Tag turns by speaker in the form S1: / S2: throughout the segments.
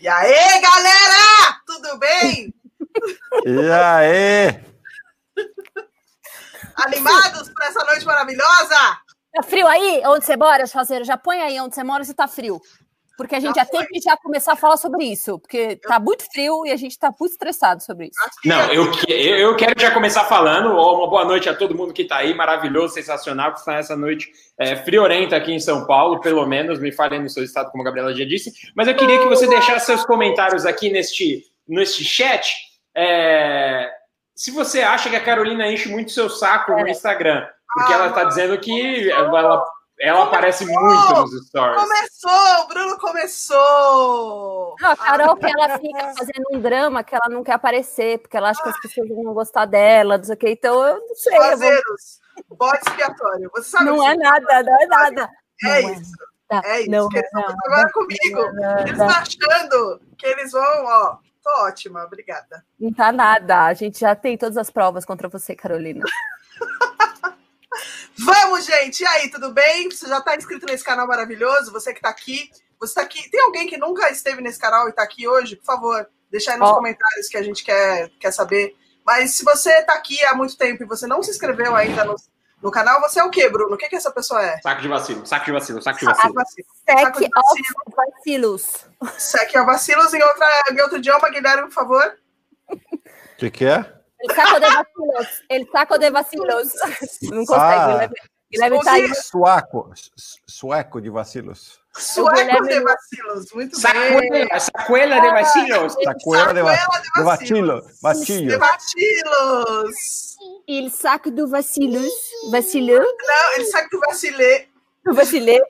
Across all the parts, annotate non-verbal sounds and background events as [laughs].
S1: E aí, galera? Tudo bem?
S2: E aí?
S1: Animados para essa noite maravilhosa?
S3: Tá frio aí? Onde você mora, Chazeiro? Já põe aí onde você mora se tá frio. Porque a gente já, já tem que já começar a falar sobre isso, porque tá muito frio e a gente tá muito estressado sobre isso.
S4: Não, eu, eu quero já começar falando. Uma boa noite a todo mundo que tá aí, maravilhoso, sensacional, que está nessa noite é, friorenta aqui em São Paulo, pelo menos, me falem no seu estado, como a Gabriela já disse. Mas eu queria que você deixasse seus comentários aqui neste, neste chat. É, se você acha que a Carolina enche muito seu saco no é. Instagram, porque ela tá dizendo que ela ela aparece muito nos stories.
S1: Começou, o Bruno começou.
S3: Não, a Carol, que ela fica fazendo um drama que ela não quer aparecer, porque ela acha que as pessoas vão gostar dela, não sei o que. Então, eu não sei.
S1: Fazeiros, vou... bode expiatório. Você sabe
S3: não é nada, não é nada.
S1: É não isso. É, é isso não, que eles estão fazendo agora comigo. Não, eles estão achando que eles vão, ó. Tô ótima, obrigada.
S3: Não tá nada. A gente já tem todas as provas contra você, Carolina. [laughs]
S1: Vamos, gente! E aí, tudo bem? Você já está inscrito nesse canal maravilhoso? Você que está aqui. Você está aqui. Tem alguém que nunca esteve nesse canal e está aqui hoje? Por favor, deixa aí nos oh. comentários que a gente quer, quer saber. Mas se você está aqui há muito tempo e você não se inscreveu ainda no, no canal, você é o quê, Bruno? O que, que essa pessoa é?
S4: Saco de vacilo, saco de vacilo, saco de vacilo.
S3: Saco de vacilos.
S1: Sec of vacilos em, outra, em outro idioma, Guilherme, por favor.
S2: O que, que é?
S3: El saco de vacilos. El saco de vacilos. [laughs] Não consegue. Ah, Guilherme tá aí.
S2: Suaco. Sueco de vacilos.
S1: Sueco de vacilos. Muito
S4: sacuela,
S1: bem.
S4: Sacuela de vacilos.
S2: Sacuela de, de vacilos.
S1: Vacilos. De vacilos.
S3: Il saco do vacilos. Vacilou.
S1: Não, ele saco do vacilê.
S3: Do vacilê.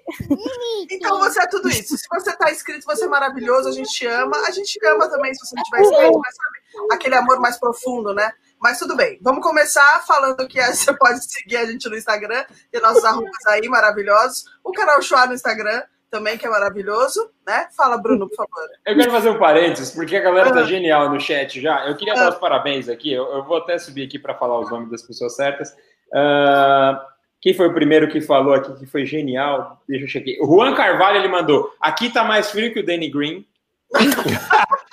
S1: Então você é tudo isso. Se você tá inscrito, você é maravilhoso, a gente te ama. A gente te ama também se você não tiver inscrito, mas sabe? aquele amor mais profundo, né? Mas tudo bem, vamos começar falando que você [laughs] pode seguir a gente no Instagram, tem nossos arrobas aí maravilhosos. O canal Chua no Instagram também, que é maravilhoso, né? Fala, Bruno, por favor.
S4: Eu quero fazer um parênteses, porque a galera tá ah. genial no chat já. Eu queria ah. dar os parabéns aqui, eu, eu, vou até subir aqui para falar os nomes das pessoas certas. Uh, quem foi o primeiro que falou aqui que foi genial? Deixa eu checar. O Juan Carvalho, ele mandou, aqui tá mais frio que o Danny Green. [laughs]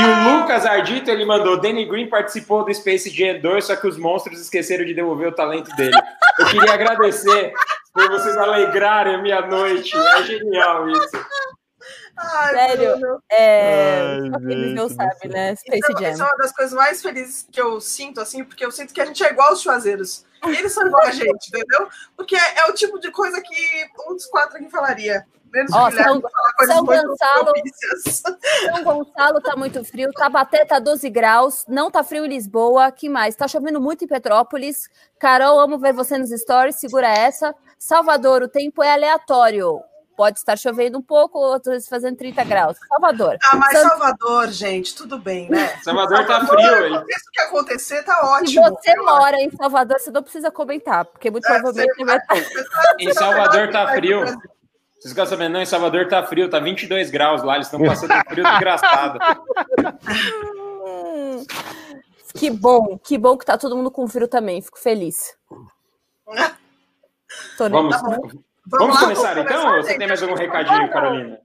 S4: e o Lucas Ardito, ele mandou: Danny Green participou do Space Jam 2, só que os monstros esqueceram de devolver o talento dele. Eu queria agradecer por vocês alegrarem a minha noite. É genial isso.
S3: Ai, Sério, é... Ai, não sabe, né? Space
S1: então,
S3: Jam.
S1: Isso é uma das coisas mais felizes que eu sinto, assim, porque eu sinto que a gente é igual aos chuazeiros. Eles são igual a gente, entendeu? Porque é, é o tipo de coisa que um dos quatro aqui falaria.
S3: Ó, São, São Gonçalo, São Gonçalo tá muito frio, Tabaté tá 12 graus, não tá frio em Lisboa, que mais? Tá chovendo muito em Petrópolis. Carol, amo ver você nos stories, segura essa. Salvador, o tempo é aleatório. Pode estar chovendo um pouco, outras fazendo 30 graus. Salvador.
S1: Ah, mas Salvador, gente, tudo bem, né?
S4: Salvador, Salvador tá frio.
S1: Isso que acontecer tá ótimo.
S3: Se você mora em Salvador, você não precisa comentar, porque muito é, provavelmente vai estar. [laughs]
S4: Em Salvador tá frio. Vocês ficam sabendo, não, em Salvador tá frio, tá 22 graus lá, eles estão passando um frio desgraçado. [laughs]
S3: que bom, que bom que tá todo mundo com frio também, fico feliz.
S4: vamos, tá vamos, vamos lá, começar vamos então? Começar, ou você tem mais algum recadinho, Carolina?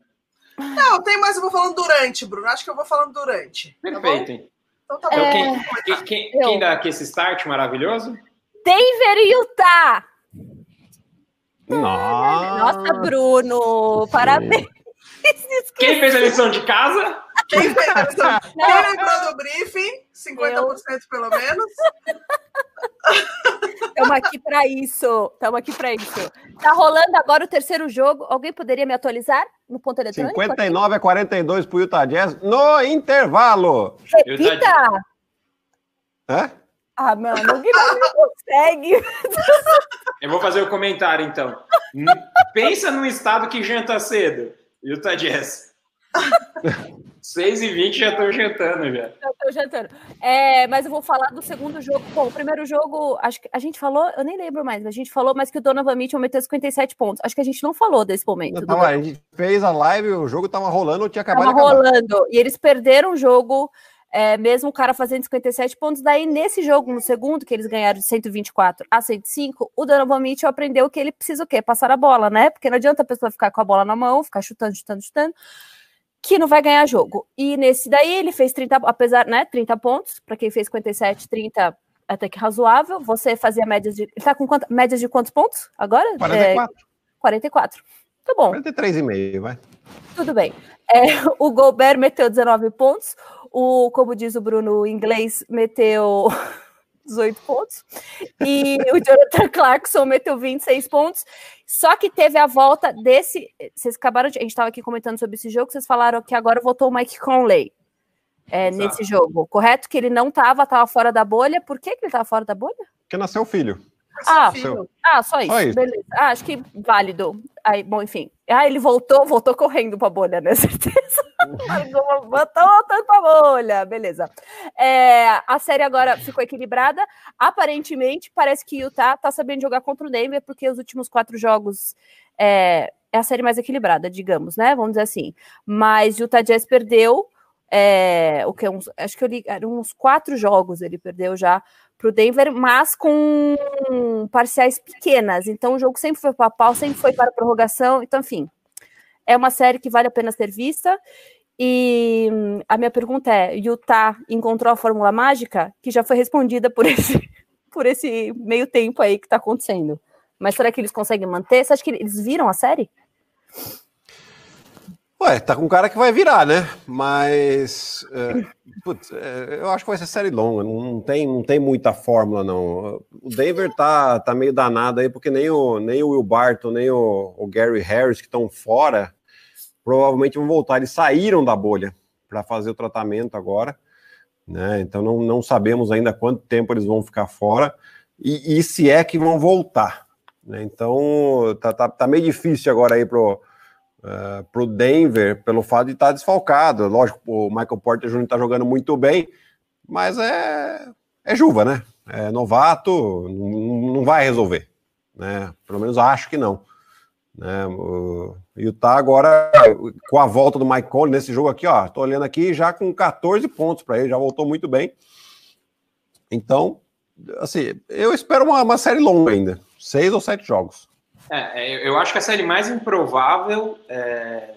S1: Não, tem mais, eu vou falando durante, Bruno. Acho que eu vou falando durante.
S4: Tá Perfeito. Tá então tá bom. Quem, quem, quem, quem dá aqui esse start maravilhoso?
S3: Denver e Utah!
S2: Nossa,
S3: Nossa Bruno, parabéns.
S4: Quem fez a lição de casa?
S1: Quem fez a lição? Quem lembrou do briefing? 50% Eu. pelo menos.
S3: Estamos aqui para isso. Estamos aqui para isso. Tá rolando agora o terceiro jogo. Alguém poderia me atualizar no ponto eletrônico?
S2: 59 aqui? a 42 para o Utah Jazz no intervalo.
S3: Repita!
S2: Hã?
S3: Ah, mano, o Guilherme não consegue.
S4: Eu vou fazer o um comentário, então. Pensa num estado que janta cedo. Utah Jazz. 6 e 20 já estou jantando, já. Já
S3: estou jantando. É, mas eu vou falar do segundo jogo. Bom, o primeiro jogo, acho que a gente falou, eu nem lembro mais, a gente falou mais que o Donovan Mitchell meteu 57 pontos. Acho que a gente não falou desse momento.
S2: Não, a gente fez a live, o jogo estava rolando, tinha acabado
S3: tava
S2: de acabar.
S3: rolando. E eles perderam o jogo é, mesmo o cara fazendo 57 pontos. Daí, nesse jogo, no segundo, que eles ganharam de 124 a 105, o Donovan Mitchell aprendeu que ele precisa o quê? Passar a bola, né? Porque não adianta a pessoa ficar com a bola na mão, ficar chutando, chutando, chutando, que não vai ganhar jogo. E nesse daí, ele fez 30, apesar, né, 30 pontos, para quem fez 57, 30 até que razoável. Você fazia médias de. Ele tá com quanta, médias de quantos pontos agora?
S2: 44. É,
S3: 44. Tá bom.
S2: 43,5, vai.
S3: Tudo bem. É, o Gobert meteu 19 pontos. O, como diz o Bruno em inglês, meteu [laughs] 18 pontos. E o Jonathan Clarkson meteu 26 pontos. Só que teve a volta desse. Vocês acabaram de. A gente estava aqui comentando sobre esse jogo, vocês falaram que agora voltou o Mike Conley é, nesse jogo, correto? Que ele não estava, estava fora da bolha. Por que, que ele estava fora da bolha?
S2: Porque nasceu o filho.
S3: Ah, filho. ah, só isso. Só isso. Beleza. Ah, acho que válido. Aí, bom, enfim. Ah, ele voltou, voltou correndo para a bolha, né? [laughs] Certeza. Botou tanto para a bolha. Beleza. É, a série agora ficou equilibrada. Aparentemente, parece que o Utah tá sabendo jogar contra o Denver, porque os últimos quatro jogos é, é a série mais equilibrada, digamos, né? Vamos dizer assim. Mas o Utah Jazz perdeu é, o que uns, acho que eu li, eram uns quatro jogos ele perdeu já para o Denver, mas com parciais pequenas. Então o jogo sempre foi para pau, sempre foi para prorrogação. Então, enfim, é uma série que vale a pena ser vista. E a minha pergunta é: Utah encontrou a fórmula mágica? Que já foi respondida por [laughs] esse, por esse meio tempo aí que está acontecendo. Mas será que eles conseguem manter? Você acha que eles viram a série?
S2: Ué, tá com um cara que vai virar, né? Mas. É, putz, é, eu acho que vai ser série longa, não tem, não tem muita fórmula, não. O Denver tá, tá meio danado aí, porque nem o, nem o Will Barton, nem o, o Gary Harris, que estão fora, provavelmente vão voltar. Eles saíram da bolha para fazer o tratamento agora, né? Então não, não sabemos ainda quanto tempo eles vão ficar fora e, e se é que vão voltar. Né? Então tá, tá, tá meio difícil agora aí pro uh, eh, para o Denver pelo fato de estar tá desfalcado. Lógico, o Michael Porter Jr. está jogando muito bem, mas é, é Juva, né? É novato, não, vai resolver. Né? Pelo menos acho que não. Né? O Utah agora, com a volta do Mike Conley nesse jogo aqui, ó, tô olhando aqui já com 14 pontos para ele, já voltou muito bem. Então, assim, eu espero uma, uma série longa ainda, seis ou sete jogos.
S4: É, é, eu acho que a série mais improvável é...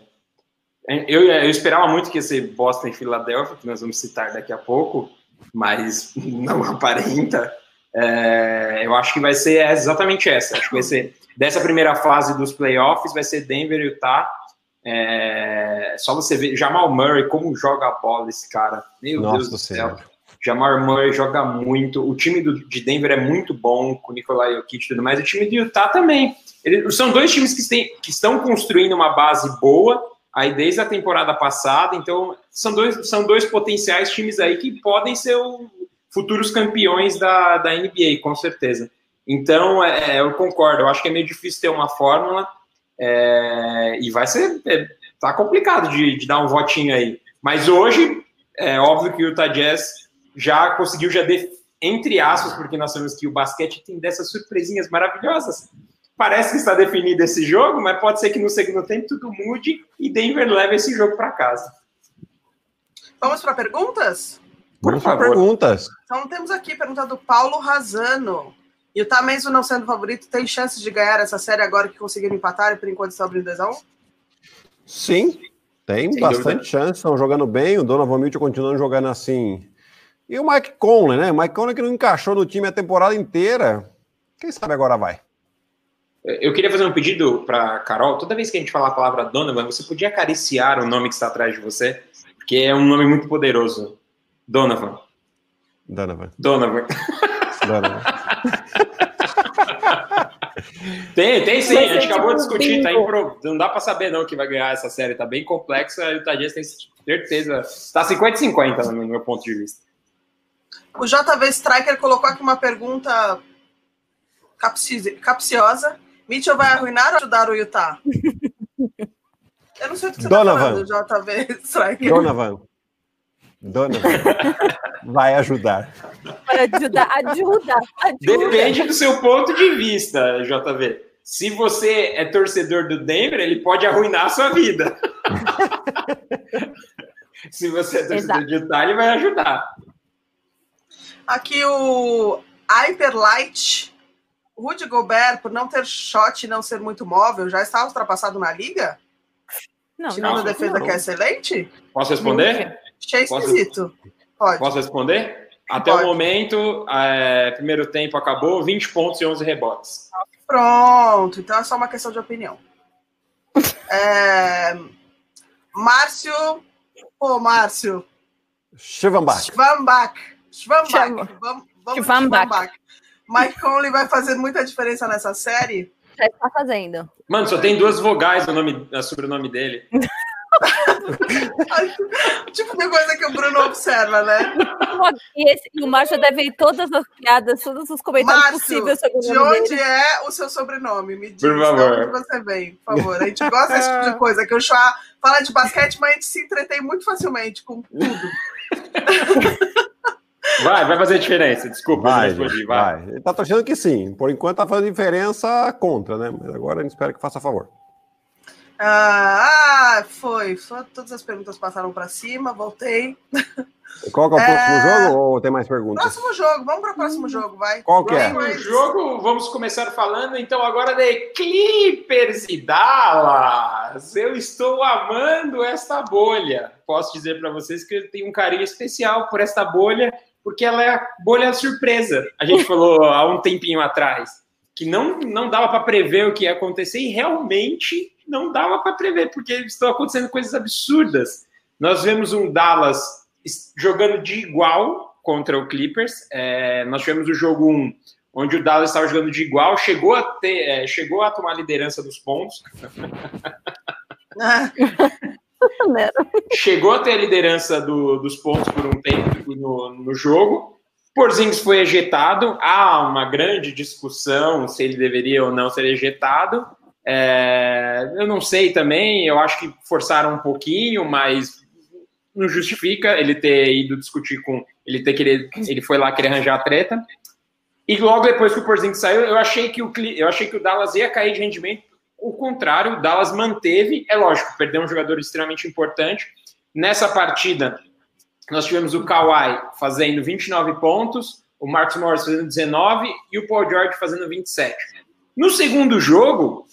S4: Eu, eu, esperava muito que ia ser Boston e Filadélfia, que nós vamos citar daqui a pouco, mas [laughs] não aparenta. É, eu acho que vai ser exatamente essa. Acho que vai ser dessa primeira fase dos playoffs, vai ser Denver e Utah. É, só você ver Jamal Murray, como joga a bola esse cara. Meu Nossa Deus do céu. céu. Jamal Murray joga muito. O time do, de Denver é muito bom, com o Nikolai Jokic e tudo mais. O time de Utah também. Eles, são dois times que, têm, que estão construindo uma base boa aí desde a temporada passada. Então, são dois, são dois potenciais times aí que podem ser o, futuros campeões da, da NBA, com certeza. Então, é, é, eu concordo. Eu acho que é meio difícil ter uma fórmula. É, e vai ser. É, tá complicado de, de, dar um votinho aí. Mas hoje, é óbvio que o Utah Jazz já conseguiu, já de, entre aspas, porque nós sabemos que o basquete tem dessas surpresinhas maravilhosas. Parece que está definido esse jogo, mas pode ser que no segundo tempo tudo mude e Denver leve esse jogo para casa.
S1: Vamos para perguntas?
S2: Vamos para perguntas.
S1: Então temos aqui pergunta do Paulo Razano. E o Tameso não sendo favorito, tem chances de ganhar essa série agora que conseguiram empatar e por enquanto está abrindo 2x1?
S2: Sim, tem Sem bastante dúvida. chance, estão jogando bem. O Donovan Mitchell continuando jogando assim e o Mike Conley, né? O Mike Conley que não encaixou no time a temporada inteira. Quem sabe agora vai.
S4: Eu queria fazer um pedido para Carol. Toda vez que a gente falar a palavra Donovan, você podia acariciar o nome que está atrás de você, porque é um nome muito poderoso. Donovan.
S2: Donovan.
S4: Donovan. Donovan. [laughs] tem, tem sim. A gente acabou de discutir. Tá impro... Não dá para saber não que vai ganhar essa série. Tá bem complexa. E o Tadias tem certeza. Está 50-50 no meu ponto de vista.
S1: O JV Striker colocou aqui uma pergunta capciosa. Mitchell vai arruinar ou ajudar o Utah? Eu não sei o que você tá Donovan. tá falando, JV Striker. [laughs]
S2: Donovan. Donovan. vai ajudar.
S3: Vai ajudar, ajuda, ajuda.
S4: Depende do seu ponto de vista, JV. Se você é torcedor do Denver, ele pode arruinar a sua vida. [laughs] Se você é torcedor de Utah, ele vai ajudar.
S1: Aqui o Hyperlight. Rudy Gobert, por não ter shot e não ser muito móvel, já está ultrapassado na liga? Não, Tirando a defesa não. que é excelente?
S4: Posso responder?
S1: Achei esquisito. Pode.
S4: Posso responder? Até Pode. o momento, é, primeiro tempo acabou, 20 pontos e 11 rebotes.
S1: Pronto, então é só uma questão de opinião. é, Márcio. Pô, Márcio.
S2: Schwambach.
S1: Schwambach. Schwambach. Vamos, vamos Schwambach. Mike Conley vai fazer muita diferença nessa série?
S3: Já está fazendo.
S4: Mano, só tem duas vogais no, nome, no sobrenome dele. [laughs]
S1: tipo de coisa que o Bruno observa, né?
S3: E, esse, e o Márcio deve ir todas as piadas, todos os comentários Márcio, possíveis sobre o
S1: De onde dele. é o seu sobrenome? Me diz por onde você vem, por favor. A gente gosta desse tipo de coisa, que o Chá fala de basquete, mas a gente se entretém muito facilmente com tudo. [laughs]
S4: Vai, vai fazer diferença. Desculpa,
S2: vai, respondi, vai. vai. Ele tá achando que sim. Por enquanto tá fazendo diferença contra, né? Mas agora a gente espera que faça a favor.
S1: Ah, ah, foi. Só todas as perguntas passaram para cima, voltei.
S2: Qual que é o próximo é... jogo ou tem mais perguntas?
S1: Próximo jogo, vamos para o próximo jogo, vai.
S2: Qual que é?
S4: Próximo jogo, vamos começar falando então agora de Clippers e Dallas. Eu estou amando esta bolha. Posso dizer para vocês que eu tenho um carinho especial por esta bolha, porque ela é a bolha surpresa. A gente falou há um tempinho atrás que não, não dava para prever o que ia acontecer e realmente não dava para prever, porque estão acontecendo coisas absurdas. Nós vemos um Dallas jogando de igual contra o Clippers. É, nós tivemos o jogo 1, onde o Dallas estava jogando de igual, chegou a, ter, é, chegou a tomar a liderança dos pontos. Chegou a ter a liderança do, dos pontos por um tempo no, no jogo. Porzingis foi ejetado. Há uma grande discussão se ele deveria ou não ser ejetado. É, eu não sei também, eu acho que forçaram um pouquinho, mas não justifica ele ter ido discutir com. Ele ter querer, ele foi lá querer arranjar a treta. E logo depois que o Porzingis saiu, eu achei que o, eu achei que o Dallas ia cair de rendimento. O contrário, o Dallas manteve, é lógico, perdeu um jogador extremamente importante. Nessa partida, nós tivemos o Kawhi fazendo 29 pontos, o Marcus Morris fazendo 19 e o Paul George fazendo 27. No segundo jogo,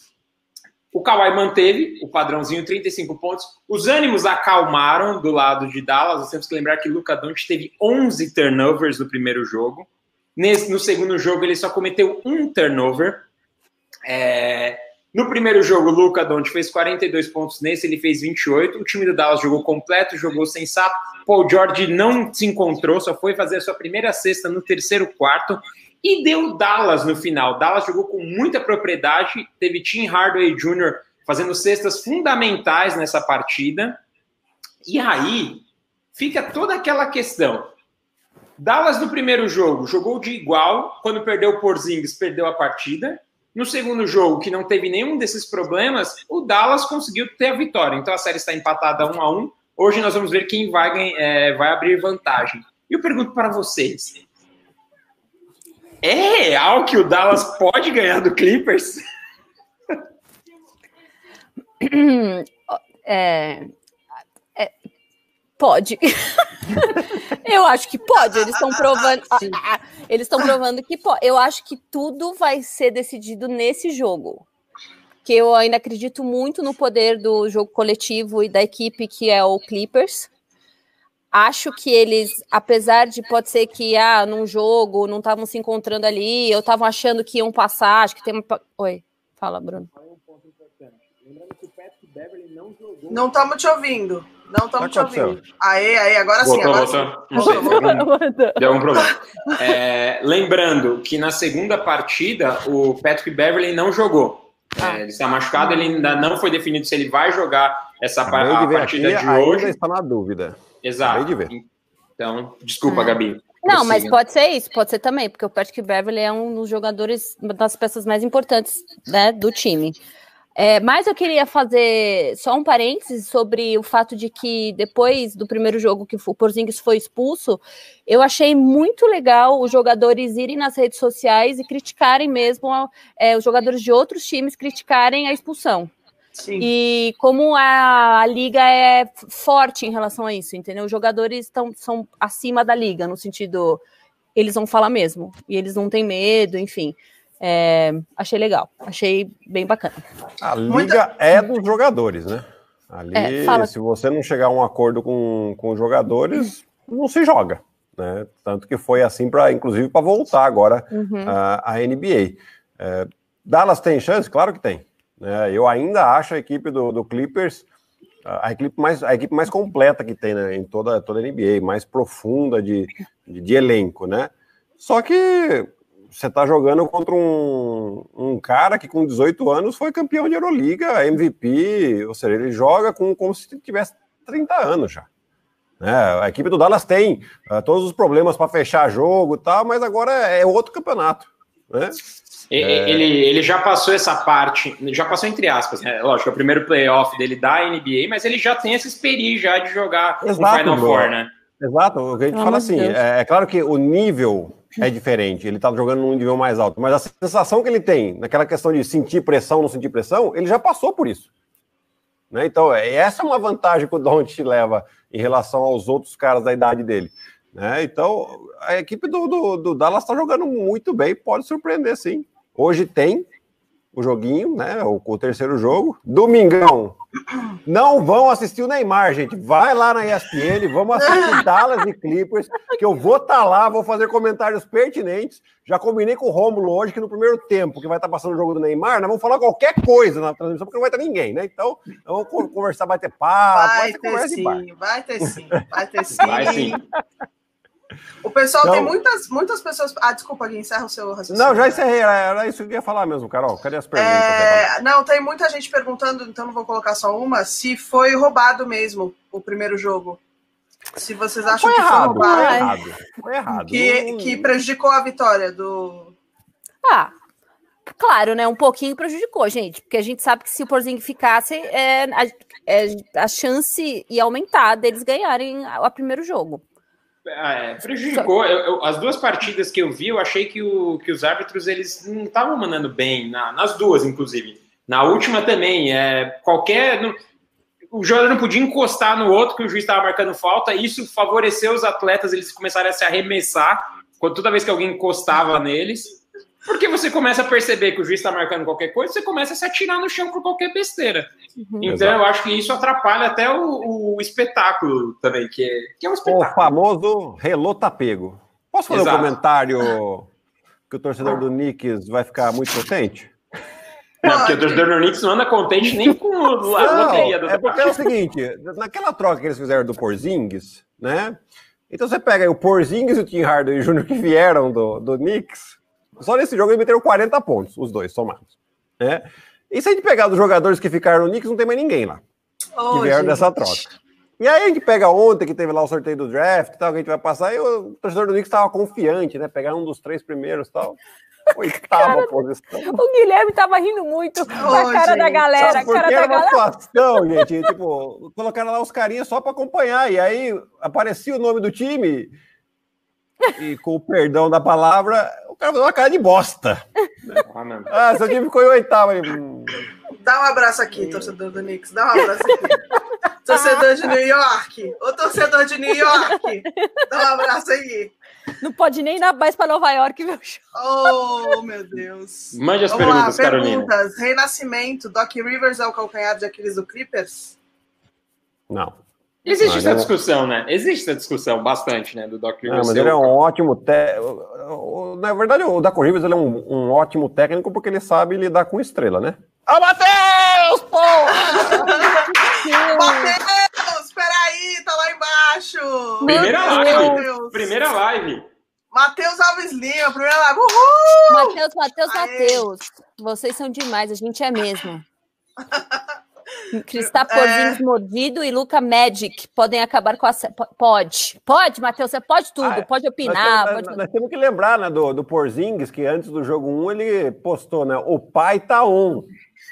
S4: o Kawhi manteve o padrãozinho 35 pontos. Os ânimos acalmaram do lado de Dallas. Nós temos que lembrar que Luca Doncic teve 11 turnovers no primeiro jogo. Nesse, no segundo jogo, ele só cometeu um turnover. É, no primeiro jogo, o Luca Doncic fez 42 pontos. Nesse, ele fez 28. O time do Dallas jogou completo, jogou sensato. Paul George não se encontrou, só foi fazer a sua primeira cesta no terceiro quarto e deu Dallas no final. Dallas jogou com muita propriedade, teve Tim Hardaway Jr. fazendo cestas fundamentais nessa partida. E aí fica toda aquela questão. Dallas no primeiro jogo jogou de igual, quando perdeu o Porzingis, perdeu a partida. No segundo jogo, que não teve nenhum desses problemas, o Dallas conseguiu ter a vitória. Então a série está empatada um a um. Hoje nós vamos ver quem vai, é, vai abrir vantagem. E eu pergunto para vocês: é real que o Dallas pode ganhar do Clippers? [clears throat]
S3: É, pode. [laughs] eu acho que pode. Eles estão provando. Eles estão provando que pode. Eu acho que tudo vai ser decidido nesse jogo. Que eu ainda acredito muito no poder do jogo coletivo e da equipe que é o Clippers acho que eles, apesar de pode ser que ah, num jogo não estavam se encontrando ali, eu estavam achando que iam passar, acho que tem uma. Oi, fala, Bruno.
S1: Não estamos te ouvindo. Não estamos te ouvindo. Aê, aê, agora sim. Agora
S4: voltou. Não sei, deu algum problema. É, lembrando que na segunda partida o Patrick Beverly não jogou. Ah. É, ele está machucado, ele ainda não foi definido se ele vai jogar essa a partida aqui, de hoje.
S2: Ainda está na dúvida.
S4: Exato. Então, desculpa, hum. Gabi.
S3: Não, mas pode ser isso, pode ser também, porque o Patrick Beverly é um dos jogadores, uma das peças mais importantes né, do time. É, mas eu queria fazer só um parênteses sobre o fato de que depois do primeiro jogo que o Porzingis foi expulso, eu achei muito legal os jogadores irem nas redes sociais e criticarem mesmo é, os jogadores de outros times criticarem a expulsão. Sim. E como a, a, liga é forte em relação a isso, entendeu? Os jogadores estão são acima da liga, no sentido, eles vão falar mesmo, e eles não têm medo, enfim. É, achei legal, achei bem bacana.
S2: A liga Muita... é dos jogadores, né? Ali, é, se você não chegar a um acordo com, com os jogadores, não se joga. Né? Tanto que foi assim para, inclusive, para voltar agora uhum. a, a NBA. É, Dallas tem chance? Claro que tem. Né? Eu ainda acho a equipe do, do Clippers a equipe mais, a equipe mais completa que tem né, em toda, toda a NBA, mais profunda de, de, de elenco, né? Só que você está jogando contra um, um cara que com 18 anos foi campeão de Euroliga, MVP, ou seja, ele joga com, como se tivesse 30 anos já. Né? A equipe do Dallas tem uh, todos os problemas para fechar jogo e tal, mas agora é outro campeonato. Né?
S4: Ele, ele já passou essa parte, já passou entre aspas, né? Lógico, é o primeiro playoff dele da NBA, mas ele já tem essa experiência já de jogar
S2: Exato, Final Four, né? Exato, o que a gente oh, fala assim, é, é, claro que o nível é diferente, ele tá jogando num nível mais alto, mas a sensação que ele tem, naquela questão de sentir pressão, não sentir pressão, ele já passou por isso. Né? Então, é, essa é uma vantagem que o Don't leva em relação aos outros caras da idade dele. Né? Então, a equipe do, do, do Dallas está jogando muito bem, pode surpreender, sim. Hoje tem o joguinho, né? O, o, terceiro jogo. Domingão. Não vão assistir o Neymar, gente. Vai lá na ESPN, vamos assistir [laughs] Dallas e Clippers, que eu vou estar tá lá, vou fazer comentários pertinentes. Já combinei com o Rômulo hoje que no primeiro tempo que vai estar tá passando o jogo do Neymar, nós vamos falar qualquer coisa na transmissão, porque não vai ter ninguém, né? Então, vamos conversar, vai ter papo,
S1: vai, vai ter sim, vai ter sim, vai ter sim. [laughs] Vai sim. O pessoal então, tem muitas, muitas pessoas. Ah, desculpa, Gui, encerra o seu
S2: raciocínio. Não, já encerrei, era isso que eu ia falar mesmo, Carol. Cadê as perguntas?
S1: É... Não, tem muita gente perguntando, então não vou colocar só uma, se foi roubado mesmo o primeiro jogo. Se vocês acham foi que errado, foi roubado. Foi errado. Foi errado. Que, que prejudicou a vitória do.
S3: Ah, claro, né? Um pouquinho prejudicou, gente, porque a gente sabe que se o Porzinho ficasse, é, a, é, a chance ia aumentar deles ganharem o primeiro jogo.
S4: É, prejudicou. Eu, eu, as duas partidas que eu vi, eu achei que, o, que os árbitros eles não estavam mandando bem, na, nas duas, inclusive. Na última também, é, qualquer. Não, o jogador não podia encostar no outro que o juiz estava marcando falta, isso favoreceu os atletas, eles começaram a se arremessar quando toda vez que alguém encostava neles. Porque você começa a perceber que o juiz está marcando qualquer coisa, você começa a se atirar no chão por qualquer besteira. Uhum. Então Exato. eu acho que isso atrapalha até o, o espetáculo também, que é, que é um espetáculo.
S2: O famoso relota pego. Posso fazer Exato. um comentário [laughs] que o torcedor do Knicks vai ficar muito contente?
S4: Não, porque o torcedor do Knicks não anda contente nem com a loteria
S2: do É porque é o seguinte, naquela troca que eles fizeram do Porzingis, né? Então você pega aí o Porzingis e o Tim Hardaway Jr. que vieram do, do Knicks, só nesse jogo eles meteram 40 pontos, os dois somados. Né? E se a gente pegar dos jogadores que ficaram no Knicks, não tem mais ninguém lá. Oh, que vieram gente. dessa troca. E aí a gente pega ontem, que teve lá o sorteio do draft e tal, que a gente vai passar, e o torcedor do Knicks estava confiante, né? Pegar um dos três primeiros e tal. Oitava posição.
S3: O Guilherme tava rindo muito com a cara gente. da galera. Sabe cara
S2: era
S3: uma
S2: situação, gente, tipo, colocaram lá os carinhas só para acompanhar, e aí aparecia o nome do time, e com o perdão da palavra, cara deu uma cara de bosta. Ah, seu time ficou em oitavo. Hum.
S1: Dá um abraço aqui, torcedor do Knicks. Dá um abraço aqui. torcedor de New York. Ô, torcedor de New York. Dá um abraço aí.
S3: Não pode nem dar mais para Nova York,
S1: meu show. Oh, meu Deus.
S4: Mande as Vamos perguntas, lá, Carolina. Perguntas.
S1: Renascimento. Doc Rivers é o calcanhar de Aquiles do Clippers?
S2: Não.
S4: Existe mas essa discussão, né? Existe essa discussão bastante, né? Do Doc
S2: Rivers. Não, mas ele é um ótimo técnico. Na verdade, o Doc Rivers ele é um, um, ótimo técnico porque ele sabe lidar com estrela, né?
S1: Ah, Matheus! Pô! [laughs] Matheus! Peraí, tá lá embaixo!
S4: Primeira live! Primeira live!
S1: Matheus Alves Lima, primeira live! Uhul!
S3: Matheus, Matheus, Matheus! Vocês são demais, a gente é mesmo. [laughs] Cristal Porzingis é... mordido e Luca Magic podem acabar com a. Pode. Pode, Matheus, você pode tudo, ah, pode opinar.
S2: Nós,
S3: pode...
S2: nós, temos que lembrar né, do, do Porzingis, que antes do jogo 1 ele postou, né? O pai tá on.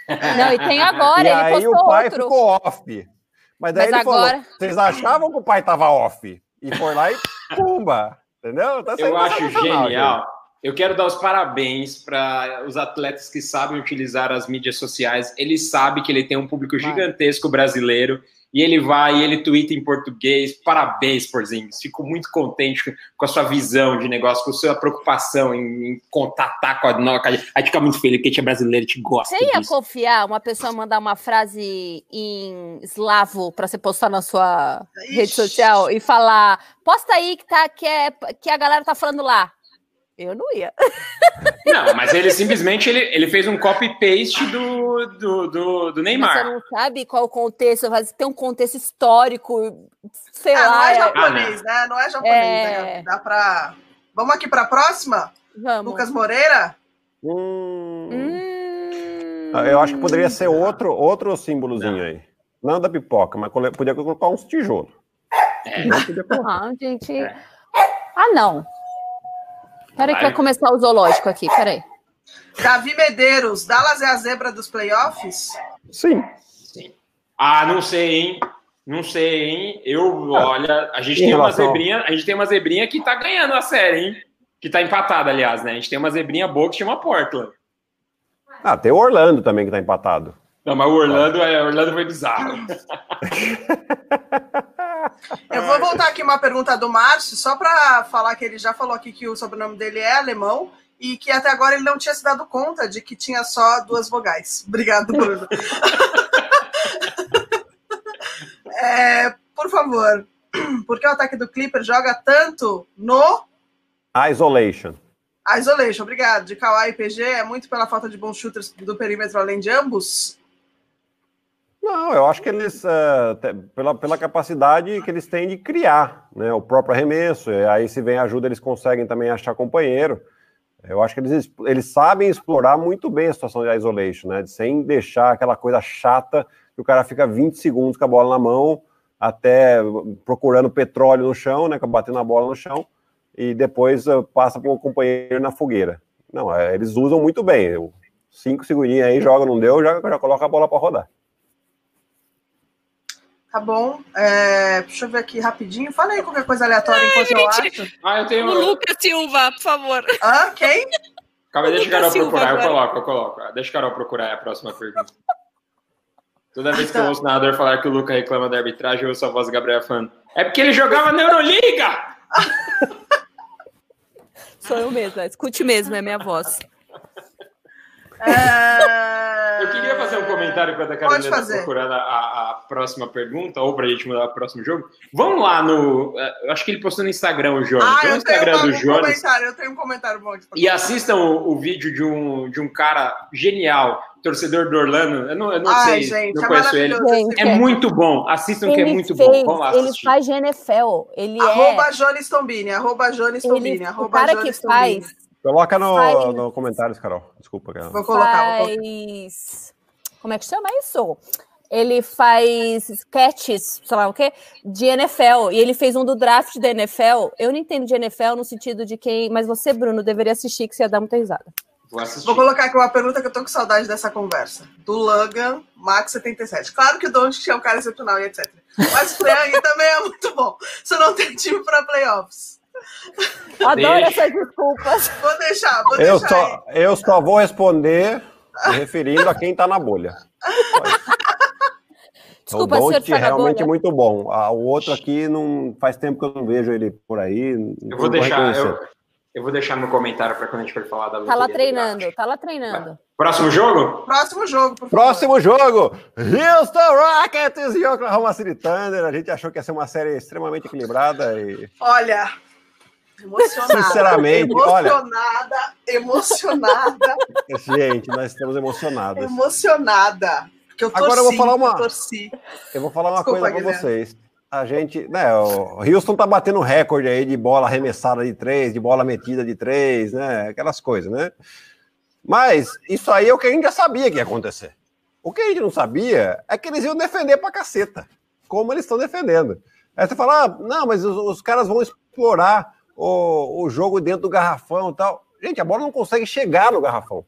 S3: Não, e tem agora, [laughs] e ele
S2: aí
S3: postou
S2: o pai
S3: outro.
S2: ficou off. Mas daí Mas ele agora... falou: vocês achavam que o pai tava off? E foi lá e [laughs] pumba. Entendeu?
S4: Tá eu acho genial. Eu quero dar os parabéns para os atletas que sabem utilizar as mídias sociais. Ele sabe que ele tem um público gigantesco brasileiro e ele vai e ele twitta em português. Parabéns, Porzingis. Fico muito contente com a sua visão de negócio, com a sua preocupação em, em contatar com a noca. Aí fica muito feliz que a gente é brasileiro, a gente gosta
S3: Você ia
S4: disso.
S3: confiar uma pessoa mandar uma frase em eslavo para você postar na sua
S1: Ixi.
S3: rede social e falar, posta aí que, tá, que, é, que a galera tá falando lá. Eu não ia.
S4: Não, mas ele simplesmente ele, ele fez um copy-paste do, do, do, do
S3: Mas você
S4: Neymar.
S3: não sabe qual o contexto, vai ter um contexto histórico, sei
S1: Ah, não
S3: lá.
S1: é
S3: é-
S1: japonês, né? Não é japonês,
S3: É.
S1: né? Dá pra. Vamos aqui pra próxima?
S3: Vamos.
S1: Lucas Moreira?
S2: Hum,
S3: Hum.
S2: Eu acho que poderia ser outro, outro símbolozinho aí. Não da pipoca, mas podia colocar uns tijolos.
S3: Ah, gente.
S4: É.
S3: Ah, não. Peraí que
S4: Vai.
S3: começar o zoológico aqui, peraí.
S1: Davi Medeiros, Dallas é a zebra dos playoffs?
S2: Sim.
S4: Ah, não sei, hein? Não sei, hein? Eu, olha, a gente
S2: Em
S4: tem uma zebrinha, a gente tem uma zebrinha que tá ganhando a série, hein? Que tá empatada, aliás, né? A gente tem uma zebrinha boa que chama Portland.
S2: Ah, tem o Orlando também que tá empatado.
S4: Não, mas o Orlando, é, Orlando foi bizarro. [laughs]
S1: Eu vou voltar aqui uma pergunta do Márcio, só para falar que ele já falou aqui que o sobrenome dele é alemão e que até agora ele não tinha se dado conta de que tinha só duas vogais. [laughs] Obrigado, Bruno. [laughs] É, por favor, por que o ataque do Clipper joga tanto no
S2: Isolation.
S1: Isolation? Obrigado. De Kawhi e PG é muito pela falta de bons shooters do perímetro além de ambos?
S2: Não, eu acho que eles, te- pela, pela capacidade que eles têm de criar né, o próprio arremesso, aí se vem ajuda, eles conseguem também achar companheiro. Eu acho que eles, es- eles sabem explorar muito bem a situação de isolation, né, sem deixar aquela coisa chata que o cara fica 20 segundos com a bola na mão, até procurando petróleo no chão, né, batendo a bola no chão, e depois eh, passa para o companheiro na fogueira. Não, eh, eles usam muito bem. Cinco segundinhos aí, joga, não deu, já, já coloca a bola para rodar.
S1: Tá bom. É, deixa eu ver aqui rapidinho. Fala aí qualquer coisa aleatória enquanto eu
S5: gente.
S1: acho.
S4: Ah, eu
S5: O
S4: tenho.
S5: Lucas Silva, por favor.
S1: Hã? Quem?
S4: Calma, deixa o
S5: Lucas
S4: Carol
S5: Silva
S4: procurar, eu
S5: agora.
S4: coloco, eu coloco. Deixa o Carol procurar a próxima pergunta. Toda vez que eu
S1: Tá.
S4: ouço o narrador falar que o Luca reclama da arbitragem, eu ouço a voz do Gabriel falando. É porque ele jogava na Euroliga! [laughs]
S3: Sou eu mesma, escute mesmo, é minha voz.
S1: É...
S4: Eu queria fazer um comentário enquanto a Carolina
S1: fazer.
S4: procurando a, a- a próxima pergunta, ou para a gente mudar o próximo jogo. Vamos lá no. Eu acho que ele postou no Instagram o Jonas.
S1: Ah, eu tenho
S4: Instagram
S1: uma-
S4: do
S1: um
S4: Jonas
S1: comentário, eu tenho um comentário bom
S4: e assistam o, o vídeo de um, de um cara genial, torcedor do Orlando. Eu não, eu não
S1: Ai,
S4: sei,
S1: gente,
S4: não
S1: é
S4: conheço ele.
S3: Gente,
S4: É muito bom. Assistam que é muito
S3: fez,
S4: bom. Vamos lá
S3: ele
S4: assistir.
S3: faz GNFL, ele
S1: Arroba
S3: é...
S1: Jones Tombini, arroba Jones Tombini,
S3: Ele, o
S1: arroba
S3: cara que
S1: Jones Tombini.
S3: faz,
S2: Coloca no,
S3: Faz-
S2: no comentários, Carol. Desculpa, cara.
S1: Vou colocar,
S3: faz... Como é que chama isso? Ele faz sketches, sei lá o quê, de NFL. E ele fez um do draft da NFL. Eu não entendo de NFL no sentido de quem... Mas você, Bruno, deveria assistir, que você ia dar muita risada.
S4: Vou.
S1: Vou colocar aqui uma pergunta que eu tô com saudade dessa conversa. Do Logan, Max77. Claro que o Doncic é um cara excepcional e etc. Mas o Young também é muito bom. Você não tem time para playoffs.
S3: Adoro
S4: Deixa.
S1: É
S3: essas desculpas.
S1: Vou deixar, vou
S2: Eu
S1: deixar aí.
S2: só, eu só vou responder me referindo a quem tá na bolha.
S3: Desculpa,
S2: o
S3: senhor
S2: Don't
S3: na
S2: realmente
S3: bolha.
S2: é muito bom. Ah, o outro aqui não faz tempo que eu não vejo ele por aí.
S4: Eu vou deixar, eu, eu vou deixar no comentário para quando a gente for falar da
S3: Tá lá treinando, tá lá treinando.
S4: Próximo jogo?
S1: Próximo jogo, por favor.
S2: Próximo jogo: Houston Rockets e Oklahoma City Thunder. A gente achou que ia ser uma série extremamente equilibrada e
S1: Olha, emocionada.
S2: Sinceramente, olha.
S1: emocionada, emocionada, [laughs]
S2: gente, nós estamos emocionados.
S1: emocionada. Porque eu torci,
S2: Agora eu vou falar uma-
S1: eu.
S2: Eu vou falar uma
S1: Desculpa,
S2: coisa
S1: Guilherme.
S2: vocês. A gente, né, o Houston tá batendo recorde aí de bola arremessada de três, de bola metida de três, né? Aquelas coisas, né? Mas isso aí é o que a gente já sabia que ia acontecer. O que a gente não sabia é que eles iam defender pra caceta, como eles estão defendendo. Aí você fala, ah, não, mas os, os caras vão explorar o, o jogo dentro do garrafão e tal. Gente, a bola não consegue chegar no garrafão.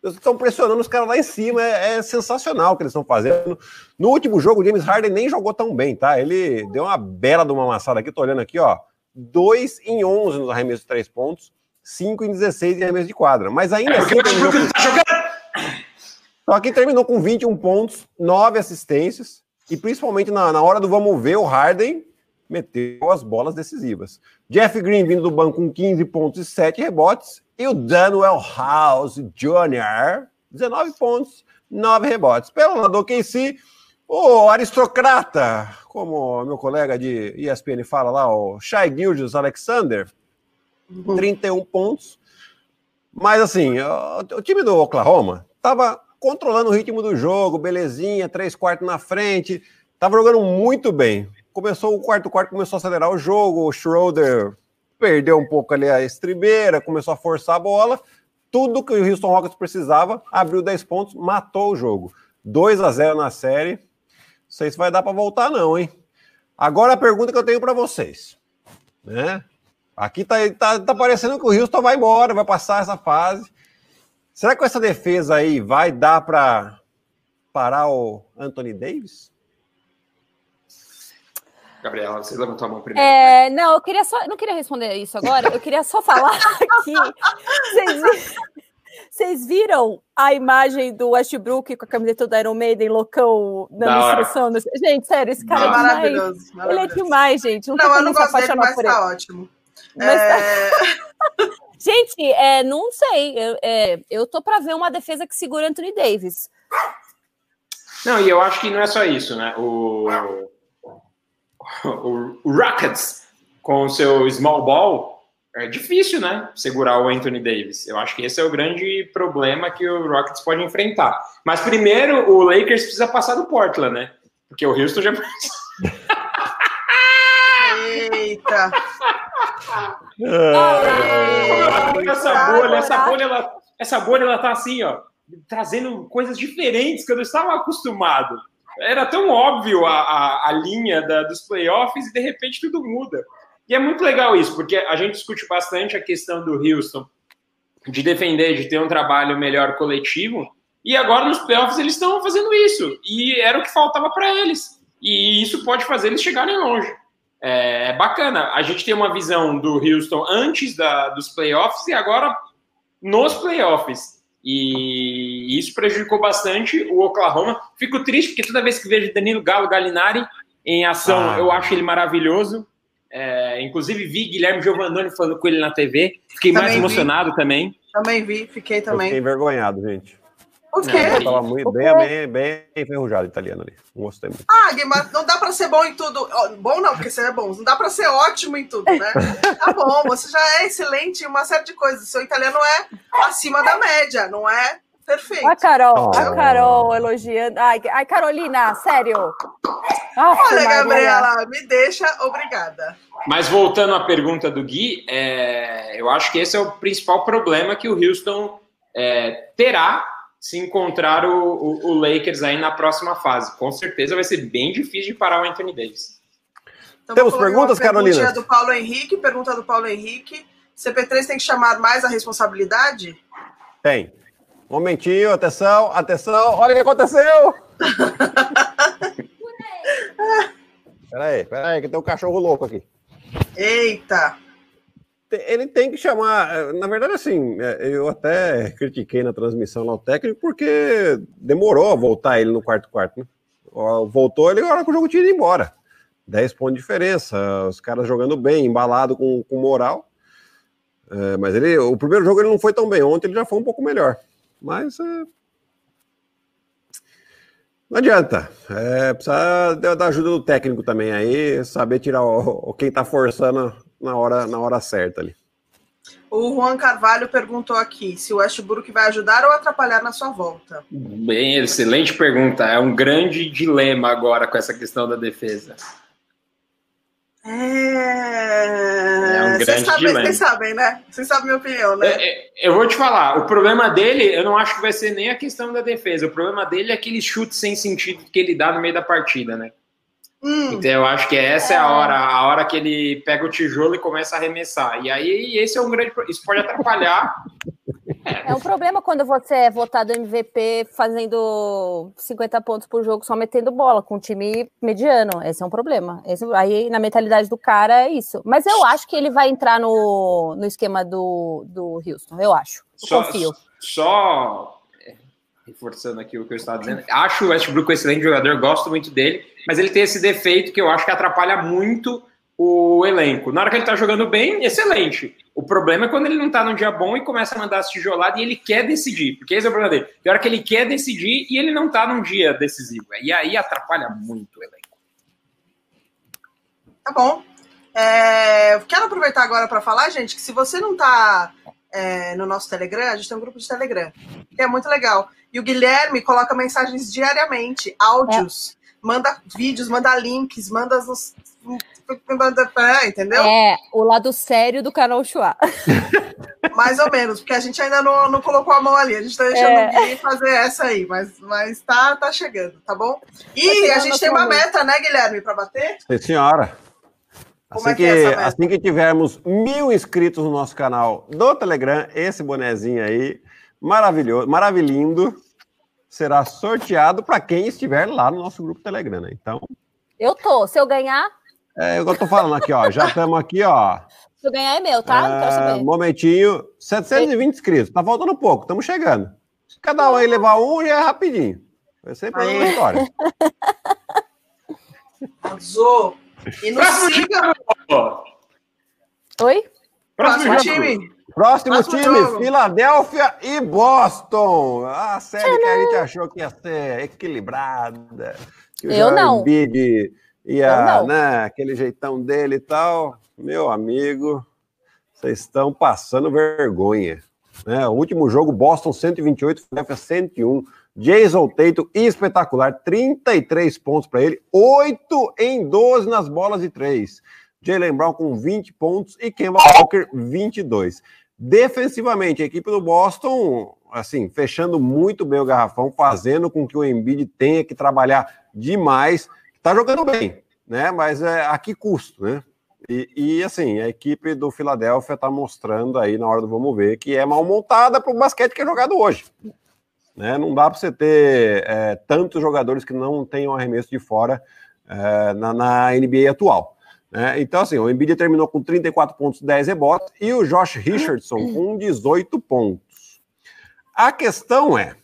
S2: Eles estão pressionando os caras lá em cima, é, é sensacional o que eles estão fazendo. No último jogo, o James Harden nem jogou tão bem, tá? Ele deu uma bela de uma amassada aqui, tô olhando aqui, ó. 2 em 11 nos arremessos de três pontos, 5 em 16 em arremesso de quadra. Mas ainda é, assim. Terminou com... Só que terminou com 21 pontos, 9 assistências, e principalmente na, na hora do vamos ver, o Harden meteu as bolas decisivas. Jeff Green vindo do banco com 15 pontos e 7 rebotes, e o Daniel House Jr., 19 pontos, 9 rebotes. Pelo lado do KC, o aristocrata, como meu colega de ESPN fala lá, o Shai Gilgis Alexander, 31 pontos. Mas assim, o time do Oklahoma estava controlando o ritmo do jogo, belezinha, três quartos na frente, estava jogando muito bem. Começou o quarto quarto, começou a acelerar o jogo, o Schroeder perdeu um pouco ali a estribeira, começou a forçar a bola. Tudo que o Houston Rockets precisava, abriu 10 pontos, matou o jogo. 2 a 0 na série. Não sei se vai dar para voltar não, hein? Agora a pergunta que eu tenho para vocês, né? Aqui tá, tá, tá parecendo que o Houston vai embora, vai passar essa fase. Será que essa defesa aí vai dar para parar o Anthony Davis?
S4: Gabriela, você levantou a mão primeiro.
S3: É, não, eu queria só, não queria responder isso agora. Eu queria só falar [laughs] que vocês, vocês viram a imagem do Westbrook com a camiseta do Iron Maiden, loucão, na instrução? Gente, sério, esse cara é demais. Maravilhoso, maravilhoso. Ele é demais, gente.
S1: Não, não eu não gosto dele, mas tá ele. ótimo. Mas, é... [laughs]
S3: Gente, é, não sei. Eu, é, eu tô para ver uma defesa que segura Anthony Davis.
S4: Não, e eu acho que não é só isso, né? O, o, o Rockets, com o seu small ball, é difícil, né? Segurar o Anthony Davis. Eu acho que esse é o grande problema que o Rockets pode enfrentar. Mas primeiro, o Lakers precisa passar do Portland, né? Porque o Houston já.
S1: Eita!
S4: essa bolha, essa bolha, ela, essa bolha, ela tá assim, ó, trazendo coisas diferentes que eu não estava acostumado. Era tão óbvio a, a, a linha da, dos playoffs e de repente tudo muda. E é muito legal isso, porque a gente discute bastante a questão do Houston de defender, de ter um trabalho melhor coletivo. E agora nos playoffs eles estão fazendo isso. E era o que faltava para eles. E isso pode fazer eles chegarem longe é, é bacana. A gente tem uma visão do Houston antes da, dos playoffs e agora nos playoffs. E isso prejudicou bastante o Oklahoma. Fico triste porque toda vez que vejo Danilo Galo Galinari em ação, ah. eu acho ele maravilhoso. É, inclusive vi Guilherme Giovannoni falando com ele na TV. Fiquei também mais emocionado
S1: vi.
S4: também.
S1: Também vi, fiquei também. Eu
S2: fiquei envergonhado, gente.
S1: O quê? Não,
S2: tava muito, bem, bem, bem enferrujado italiano ali. Não gostei muito.
S1: Ah, mas não dá pra ser bom em tudo. Bom não, porque você é bom. Não dá pra ser ótimo em tudo, né? [laughs] Tá bom, você já é excelente em uma série de coisas. Seu italiano é acima da média, não é perfeito.
S3: A Carol, oh. a Carol elogiando. Ai, ai, Carolina, sério.
S1: Nossa, Olha, Maria. Gabriela, me deixa, obrigada.
S4: Mas voltando à pergunta do Gui, é, eu acho que esse é o principal problema que o Houston é, terá se encontrar o, o, o, Lakers aí na próxima fase. Com certeza vai ser bem difícil de parar o Anthony Davis.
S2: Então, Temos perguntas, Carolina?
S1: do Paulo Henrique, pergunta do Paulo Henrique. CP3 tem que chamar mais a responsabilidade?
S2: Tem. Momentinho, atenção, atenção, olha o que aconteceu! [laughs] peraí, peraí, que tem um cachorro louco aqui.
S1: Eita!
S2: Ele tem que chamar. Eh, na verdade, assim, eh, eu até critiquei na transmissão lá o técnico porque demorou a voltar ele no quarto quarto. Né? Voltou ele agora que o jogo tinha ido embora. 10 pontos de diferença, os caras jogando bem, embalado com, com moral. É, mas ele, o primeiro jogo ele não foi tão bem. Ontem ele já foi um pouco melhor. Mas é, não adianta. É, precisa da ajuda do técnico também aí, saber tirar o quem tá forçando na hora, na hora certa ali.
S1: O Juan Carvalho perguntou aqui se o Westbrook vai ajudar ou atrapalhar na sua volta.
S4: Bem, excelente pergunta. É um grande dilema agora com essa questão da defesa.
S1: É, é um grande vocês sabem, dilema. Vocês sabem, né? Vocês sabem a minha opinião, né? É,
S4: é, eu vou te falar, o problema dele, eu não acho que vai ser nem a questão da defesa. O problema dele é aquele chute sem sentido que ele dá no meio da partida, né? Hum. Então eu acho que essa é a hora, a hora que ele pega o tijolo e começa a arremessar. E aí esse é um grande, isso pode atrapalhar [laughs]
S3: É um problema quando você é votado MVP fazendo 50 pontos por jogo só metendo bola com um time mediano. Esse é um problema. Esse, aí, na mentalidade do cara, é isso. Mas eu acho que ele vai entrar no, no esquema do, do Houston. Eu acho. Eu
S4: só,
S3: confio.
S4: Só é, reforçando aqui o que eu estava dizendo. Acho o Westbrook um excelente jogador, gosto muito dele, mas ele tem esse defeito que eu acho que atrapalha muito o elenco. Na hora que ele tá jogando bem, excelente. O problema é quando ele não tá num dia bom e começa a mandar as tijoladas e ele quer decidir, porque esse é o problema dele. Tem hora que ele quer decidir e ele não tá num dia decisivo. E aí atrapalha muito o elenco.
S1: Tá bom. É, quero aproveitar agora para falar, gente, que se você não tá é, no nosso Telegram, a gente tem um grupo de Telegram, que é muito legal. E o Guilherme coloca mensagens diariamente, áudios, é. manda vídeos, manda links, manda os, entendeu?
S3: É, o lado sério do canal Chua. [laughs]
S1: Mais ou menos, porque a gente ainda não, não colocou a mão ali. A gente tá deixando é. o Gui fazer essa aí, mas, mas tá, tá chegando, tá bom? E tá a gente tem uma meta, né, Guilherme, para bater?
S2: Sim, senhora. Assim, é que, que é assim que tivermos mil inscritos no nosso canal do Telegram, esse bonezinho aí, maravilhoso, maravilhindo, será sorteado para quem estiver lá no nosso grupo Telegram. Né? Então.
S3: Eu tô. Se eu ganhar,
S2: é, eu tô falando aqui, ó. Já estamos aqui, ó. [laughs]
S3: Se eu ganhar é meu, tá? Não quero saber.
S2: É, momentinho. 720 inscritos. Tá faltando pouco, estamos chegando. Se cada um aí levar um, já é rapidinho. Vai ser pra história. [laughs]
S1: Arrasou. E no siga.
S3: Oi?
S1: Próximo, Próximo time.
S2: Próximo, Próximo time, jogo. Filadélfia e Boston. A série Tcharam. que a gente achou que ia ser equilibrada.
S3: eu não.
S2: Embiid ia, né, aquele jeitão dele e tal. Meu amigo, vocês estão passando vergonha. Né? O último jogo, Boston 128, Philadelphia 101. Jason Tatum, espetacular, 33 pontos para ele, 8 em 12 nas bolas de 3. Jalen Brown com 20 pontos e Kemba Walker 22. Defensivamente, a equipe do Boston, assim, fechando muito bem o garrafão, fazendo com que o Embiid tenha que trabalhar demais Tá jogando bem, né? Mas é a que custo, né? E, e, assim, a equipe do Filadélfia está mostrando aí na hora do vamos ver que é mal montada para o basquete que é jogado hoje. Né? Não dá para você ter é, tantos jogadores que não tenham arremesso de fora é, na, na, NBA atual. Né? Então, assim, o Embiid terminou com 34 pontos, 10 rebotes e o Josh Richardson com 18 pontos. A questão é,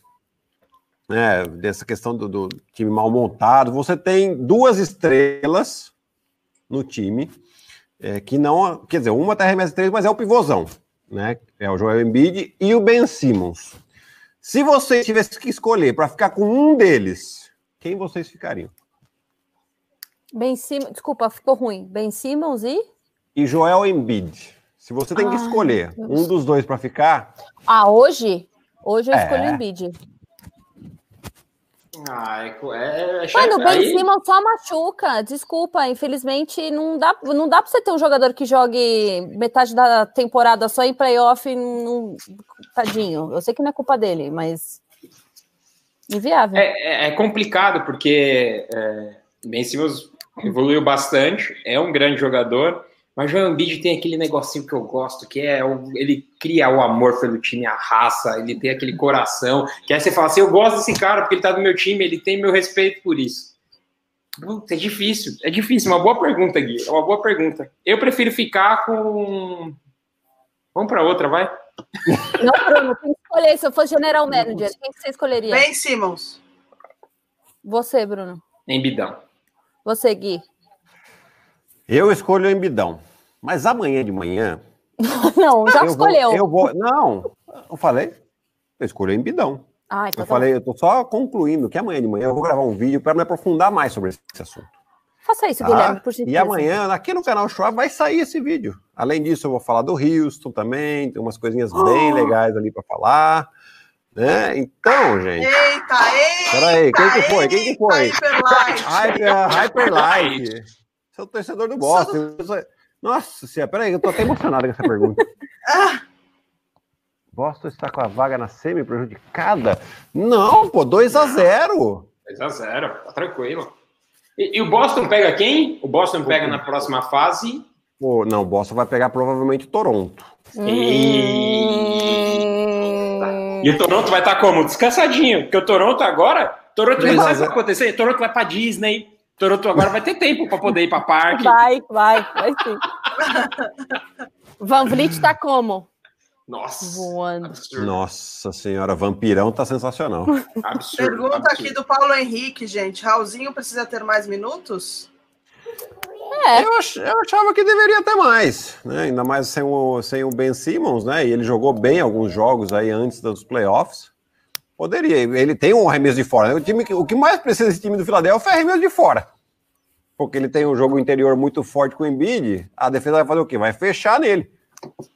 S2: né, dessa questão do, do, time mal montado. Você tem duas estrelas no time, é, que não. Quer dizer, uma tá arremessa três, mas é o pivôzão, né? É o Joel Embiid e o Ben Simmons. Se vocês tivessem que escolher para ficar com um deles, quem vocês ficariam?
S3: Ben Simmons, desculpa, ficou ruim. Ben Simmons e?
S2: E Joel Embiid. Se você tem que escolher um dos dois para ficar.
S3: Ah, hoje? Hoje eu é... escolho o Embiid.
S4: Ah, é, é,
S3: é Mano, o Ben aí... Simmons só machuca. Desculpa, infelizmente não dá, não dá pra você ter um jogador que jogue metade da temporada só em playoff. Num... Tadinho. Eu sei que não é culpa dele, mas. Inviável.
S4: É, é, é complicado, porque é, Ben Simmons evoluiu bastante, é um grande jogador. Mas o Joel Embiid tem aquele negocinho que eu gosto, que é ele cria o amor pelo time, a raça, ele tem aquele coração, que aí você fala assim, eu gosto desse cara porque ele tá do meu time, ele tem meu respeito por isso. é difícil, é difícil, uma boa pergunta, Gui, é uma boa pergunta. Eu prefiro ficar com... Vamos para outra, vai?
S3: Não, Bruno, tem que escolher, se eu fosse general manager, quem que você escolheria?
S1: Ben Simmons.
S3: Você, Bruno.
S4: Embidão.
S3: Você, Gui.
S2: Eu escolho o Embidão. Mas amanhã de manhã. [laughs]
S3: não, já eu escolheu.
S2: Vou, eu vou. Não, eu falei. Eu escolho o Embidão.
S3: Ah, então
S2: eu tá falei, bom. eu tô só concluindo que amanhã de manhã eu vou gravar um vídeo para me aprofundar mais sobre esse assunto.
S3: Faça isso, tá? Guilherme, por
S2: gentileza. E amanhã, aqui no canal Schwab, vai sair esse vídeo. Além disso, eu vou falar do Houston também, tem umas coisinhas oh. bem legais ali para falar. Né? Então, gente.
S1: Eita, eita!
S2: Peraí, quem que foi? Quem que foi? Hyperlight! Hyper, Hyperlight! Você é o torcedor do Boston. Sou... Nossa senhora, peraí, eu tô até emocionado com essa pergunta. [laughs] ah. Boston está com a vaga na semi prejudicada? Não, pô, 2 a 0
S4: 2 a 0 tá tranquilo. E, e, o Boston pega quem? O Boston pega na próxima fase?
S2: Pô, não, o Boston vai pegar provavelmente Toronto.
S4: E... E o Toronto vai estar tá como? Descansadinho, porque o Toronto agora, Toronto não sabe o que vai acontecer, Toronto vai para Disney, Toronto agora vai ter tempo para poder ir para parque.
S3: Vai, vai, vai sim. Van Vliet tá como?
S4: Nossa.
S3: Voando.
S2: Absurdo. Nossa senhora, vampirão tá sensacional. [laughs]
S1: Absurdo, Pergunta absurdo. aqui do Paulo Henrique, gente. Raulzinho precisa ter mais minutos?
S2: É. Eu, ach, eu, achava que deveria ter mais, né? Ainda mais sem o, sem o Ben Simmons, né? E ele jogou bem alguns jogos aí antes dos playoffs. Poderia. Ele tem um arremesso de fora. Né? O, time, o que mais precisa desse time do Philadelphia é arremesso de fora. Porque ele tem um jogo interior muito forte com o Embiid. A defesa vai fazer o quê? Vai fechar nele.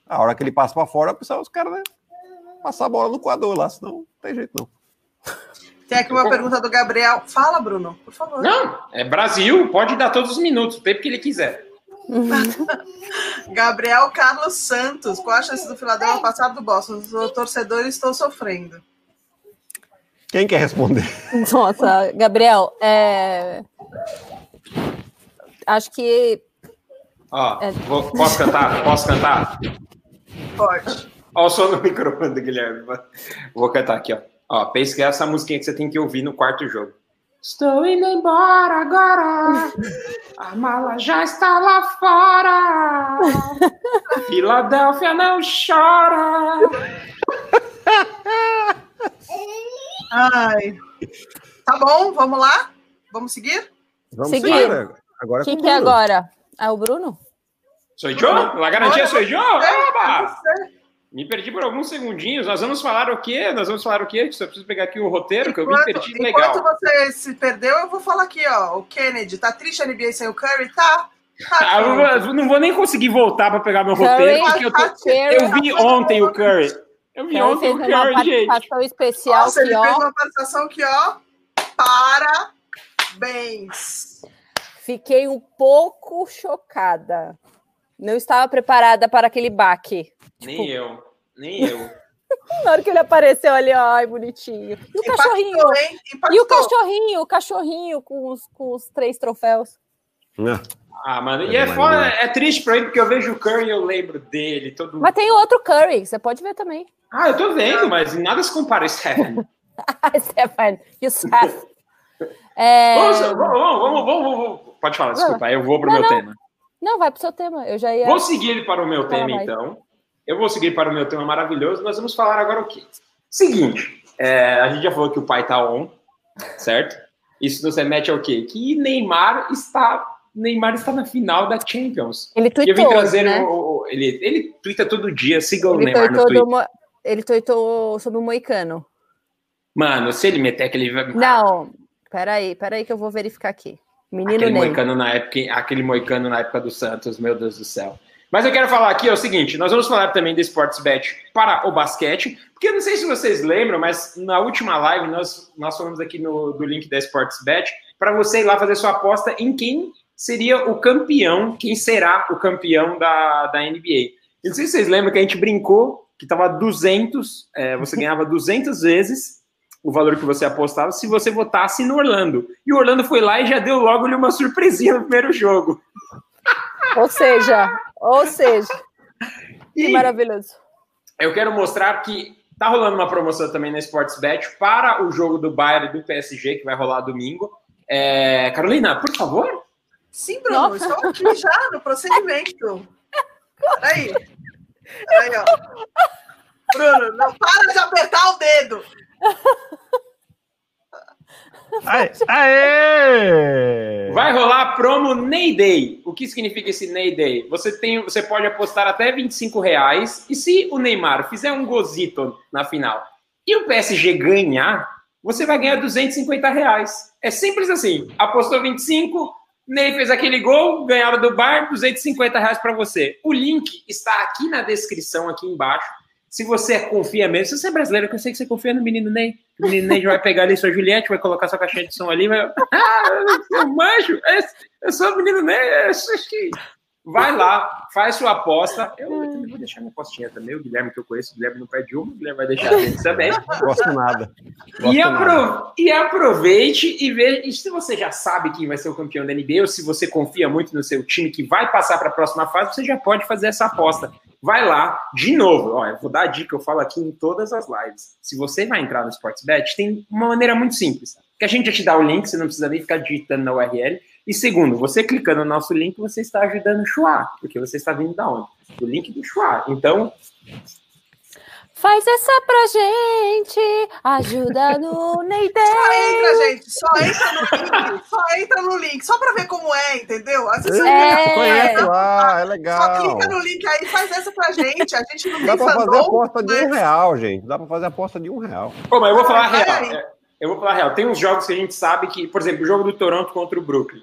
S2: A hora que ele passa para fora, precisa os caras né, passar a bola no coador lá, senão não tem jeito não.
S1: Tem aqui uma pergunta do Gabriel. Fala, Bruno, por favor.
S4: Não, é Brasil, pode dar todos os minutos, o tempo que ele quiser. [laughs]
S1: Gabriel Carlos Santos, qual a chance do Philadelphia passar do Boston? Os torcedores estão sofrendo.
S2: Quem quer responder?
S3: Nossa, Gabriel, é... acho que.
S4: Ó, é... vou, posso cantar? Posso cantar?
S1: Pode.
S4: Olha o som do [laughs] microfone do Guilherme. Vou cantar aqui, ó. Ó, pensa que é essa musiquinha que você tem que ouvir no quarto jogo. Estou indo embora agora. [laughs] A mala já está lá fora. Filadélfia não chora. [laughs]
S1: Ai. Tá bom, vamos lá? Vamos seguir?
S2: Vamos seguir. Agora
S3: Quem que é agora? É o Bruno?
S4: Sou eu? La garantia sou eu? Oba! Me perdi por alguns segundinhos. Nós vamos falar o quê? Nós vamos falar o quê? Só preciso pegar aqui o roteiro, que enquanto, eu me perdi legal.
S1: Enquanto você se perdeu, eu vou falar aqui, ó. O Kennedy, tá triste a NBA sem o Curry? Tá.
S4: tá ah, eu não vou nem conseguir voltar para pegar meu Curry, roteiro, porque eu, tô, eu vi ontem o Curry. Eu vi ontem o Curry, gente.
S3: participação especial
S1: Nossa, ele ó. fez uma participação que, ó, parabéns.
S3: Fiquei um pouco chocada. Não estava preparada para aquele baque.
S4: Nem tipo... eu. Nem eu. [laughs]
S3: Na hora que ele apareceu ali, ai, bonitinho. E o Impactou, cachorrinho? E o cachorrinho, o cachorrinho com os, com os três troféus.
S4: Ah, mano, e é foda, é triste pra ele, porque eu vejo o Curry e eu lembro dele. Todo...
S3: Mas tem outro Curry, você pode ver também.
S4: Ah, eu tô vendo, mas nada se compara a Stephen.
S3: Stephen, e o Seth.
S4: É... Vamos, vamos, vamos, vamos, Pode falar, desculpa, eu vou pro não, meu não. tema.
S3: Não, vai pro seu tema, eu já ia...
S4: Vou seguir para o meu tema, então. Eu vou seguir para o meu tema maravilhoso. Nós vamos falar agora o quê? Seguinte, é, a gente já falou que o pai tá on, certo? Isso nos remete ao quê? Que Neymar está Neymar está na final da Champions.
S3: Ele tweetou,
S4: eu vim trazer né? o, o, ele, ele twitta todo dia, siga o Neymar no Twitter.
S3: Mo, ele tweetou sobre o Moicano.
S4: Mano, se ele meter aquele...
S3: Não, peraí, peraí que eu vou verificar aqui. Menino
S4: aquele Moicano na época, aquele Moicano na época do Santos, meu Deus do céu. Mas eu quero falar aqui é o seguinte: nós vamos falar também do Sportsbet para o basquete, porque eu não sei se vocês lembram, mas na última live nós, nós falamos aqui no, do link da Sportsbet para você ir lá fazer sua aposta em quem seria o campeão, quem será o campeão da, da NBA. Eu não sei se vocês lembram que a gente brincou que estava 200, é, você [laughs] ganhava 200 vezes o valor que você apostava se você votasse no Orlando. E o Orlando foi lá e já deu logo uma surpresinha no primeiro jogo. [laughs]
S3: Ou seja, ou seja, que maravilhoso.
S4: Eu quero mostrar que tá rolando uma promoção também na Sportsbet para o jogo do Bayern e do PSG, que vai rolar domingo. É... Carolina, por favor.
S1: Sim, Bruno, Nossa. estou aqui já no procedimento. [laughs] Peraí. Peraí, ó. Bruno, não para de apertar o dedo.
S2: Aê!
S4: Vai rolar promo Ney Day. O que significa esse Ney Day? Você, tem, você pode apostar até 25 reais e se o Neymar fizer um gozito na final e o PSG ganhar, você vai ganhar 250 reais. É simples assim. Apostou 25, Ney fez aquele gol, ganharam do bar, 250 reais para você. O link está aqui na descrição, aqui embaixo se você confia mesmo, se você é brasileiro, eu sei que você confia no menino Ney. O menino Ney vai pegar ali sua Juliette, vai colocar sua caixinha de som ali, vai. [laughs] Ah, eu manjo, eu sou o menino Ney. Acho que. Vai lá, faz sua aposta. Eu, eu também vou deixar minha apostinha também. O Guilherme que eu conheço, o Guilherme não perde uma, o Guilherme vai deixar a [laughs] também.
S2: Gosto nada.
S4: Gosto e, apro nada. e aproveite e veja. E se você já sabe quem vai ser o campeão da NBA, ou se você confia muito no seu time que vai passar para a próxima fase, você já pode fazer essa aposta vai lá, de novo, ó, eu vou dar a dica, eu falo aqui em todas as lives. Se você vai entrar no Sportsbet, tem uma maneira muito simples. Que a gente já te dá o link, você não precisa nem ficar digitando na URL. E segundo, você clicando no nosso link, você está ajudando o Chua, porque você está vindo da onde? Do link do Chua. Então,
S3: Faz essa pra gente, ajuda no [laughs] Ney
S1: Só entra, gente, só entra no link, só entra no link, só pra ver como é, entendeu? Às vezes
S2: é, conhece lá, é legal.
S1: Só clica no link aí e faz essa pra gente, a gente não
S2: Dá pra fazer aposta de um real, gente, dá pra fazer aposta de um real.
S4: Pô, mas eu vou falar ah, real, eu vou falar real, tem uns jogos que a gente sabe que, por exemplo, o jogo do Toronto contra o Brooklyn,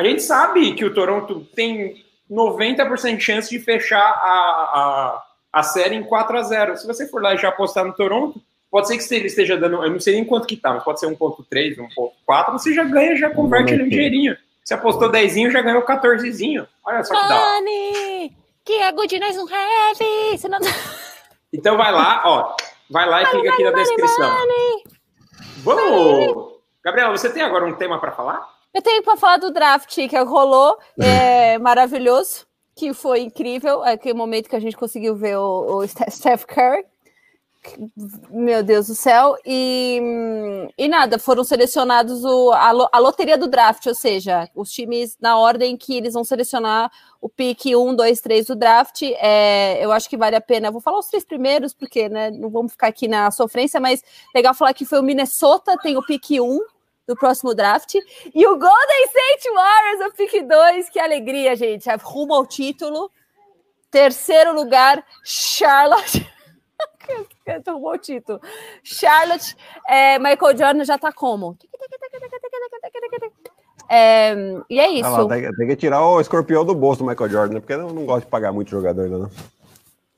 S4: a gente sabe que o Toronto tem 90% de chance de fechar a, a a série em 4 a 0 Se você for lá e já apostar no Toronto, pode ser que ele esteja dando, eu não sei nem quanto que tá, mas pode ser 1.3, 1.4, você já ganha, já converte ele em dinheirinho. Você apostou 10, já ganhou 14. Olha só que dá.
S3: Money, que é good nós não have. Você não...
S4: Então vai lá, ó. Vai lá e clica aqui na descrição. Vamos! Gabriela, você tem agora um tema para falar?
S3: Eu tenho para falar do draft que rolou, é maravilhoso que foi incrível, aquele momento que a gente conseguiu ver o, o Steph Curry. Meu Deus do céu. E, e nada, foram selecionados o, a, a, loteria do draft, ou seja, os times na ordem que eles vão selecionar o pique 1, 2, 3 do draft. É, eu acho que vale a pena. Vou falar os três primeiros, porque né, não vamos ficar aqui na sofrência, mas legal falar que foi o Minnesota, tem o pique 1, do próximo draft. E o Golden State Warriors, o pick 2, que alegria, gente. Rumo ao título. Terceiro lugar, Charlotte. [laughs] Tomou o título. Charlotte, é, Michael Jordan já tá como? É, e é isso. Ah lá,
S2: tem, que tirar o escorpião do bolso do Michael Jordan, né? porque eu não, não gosto de pagar muito jogador ainda, não.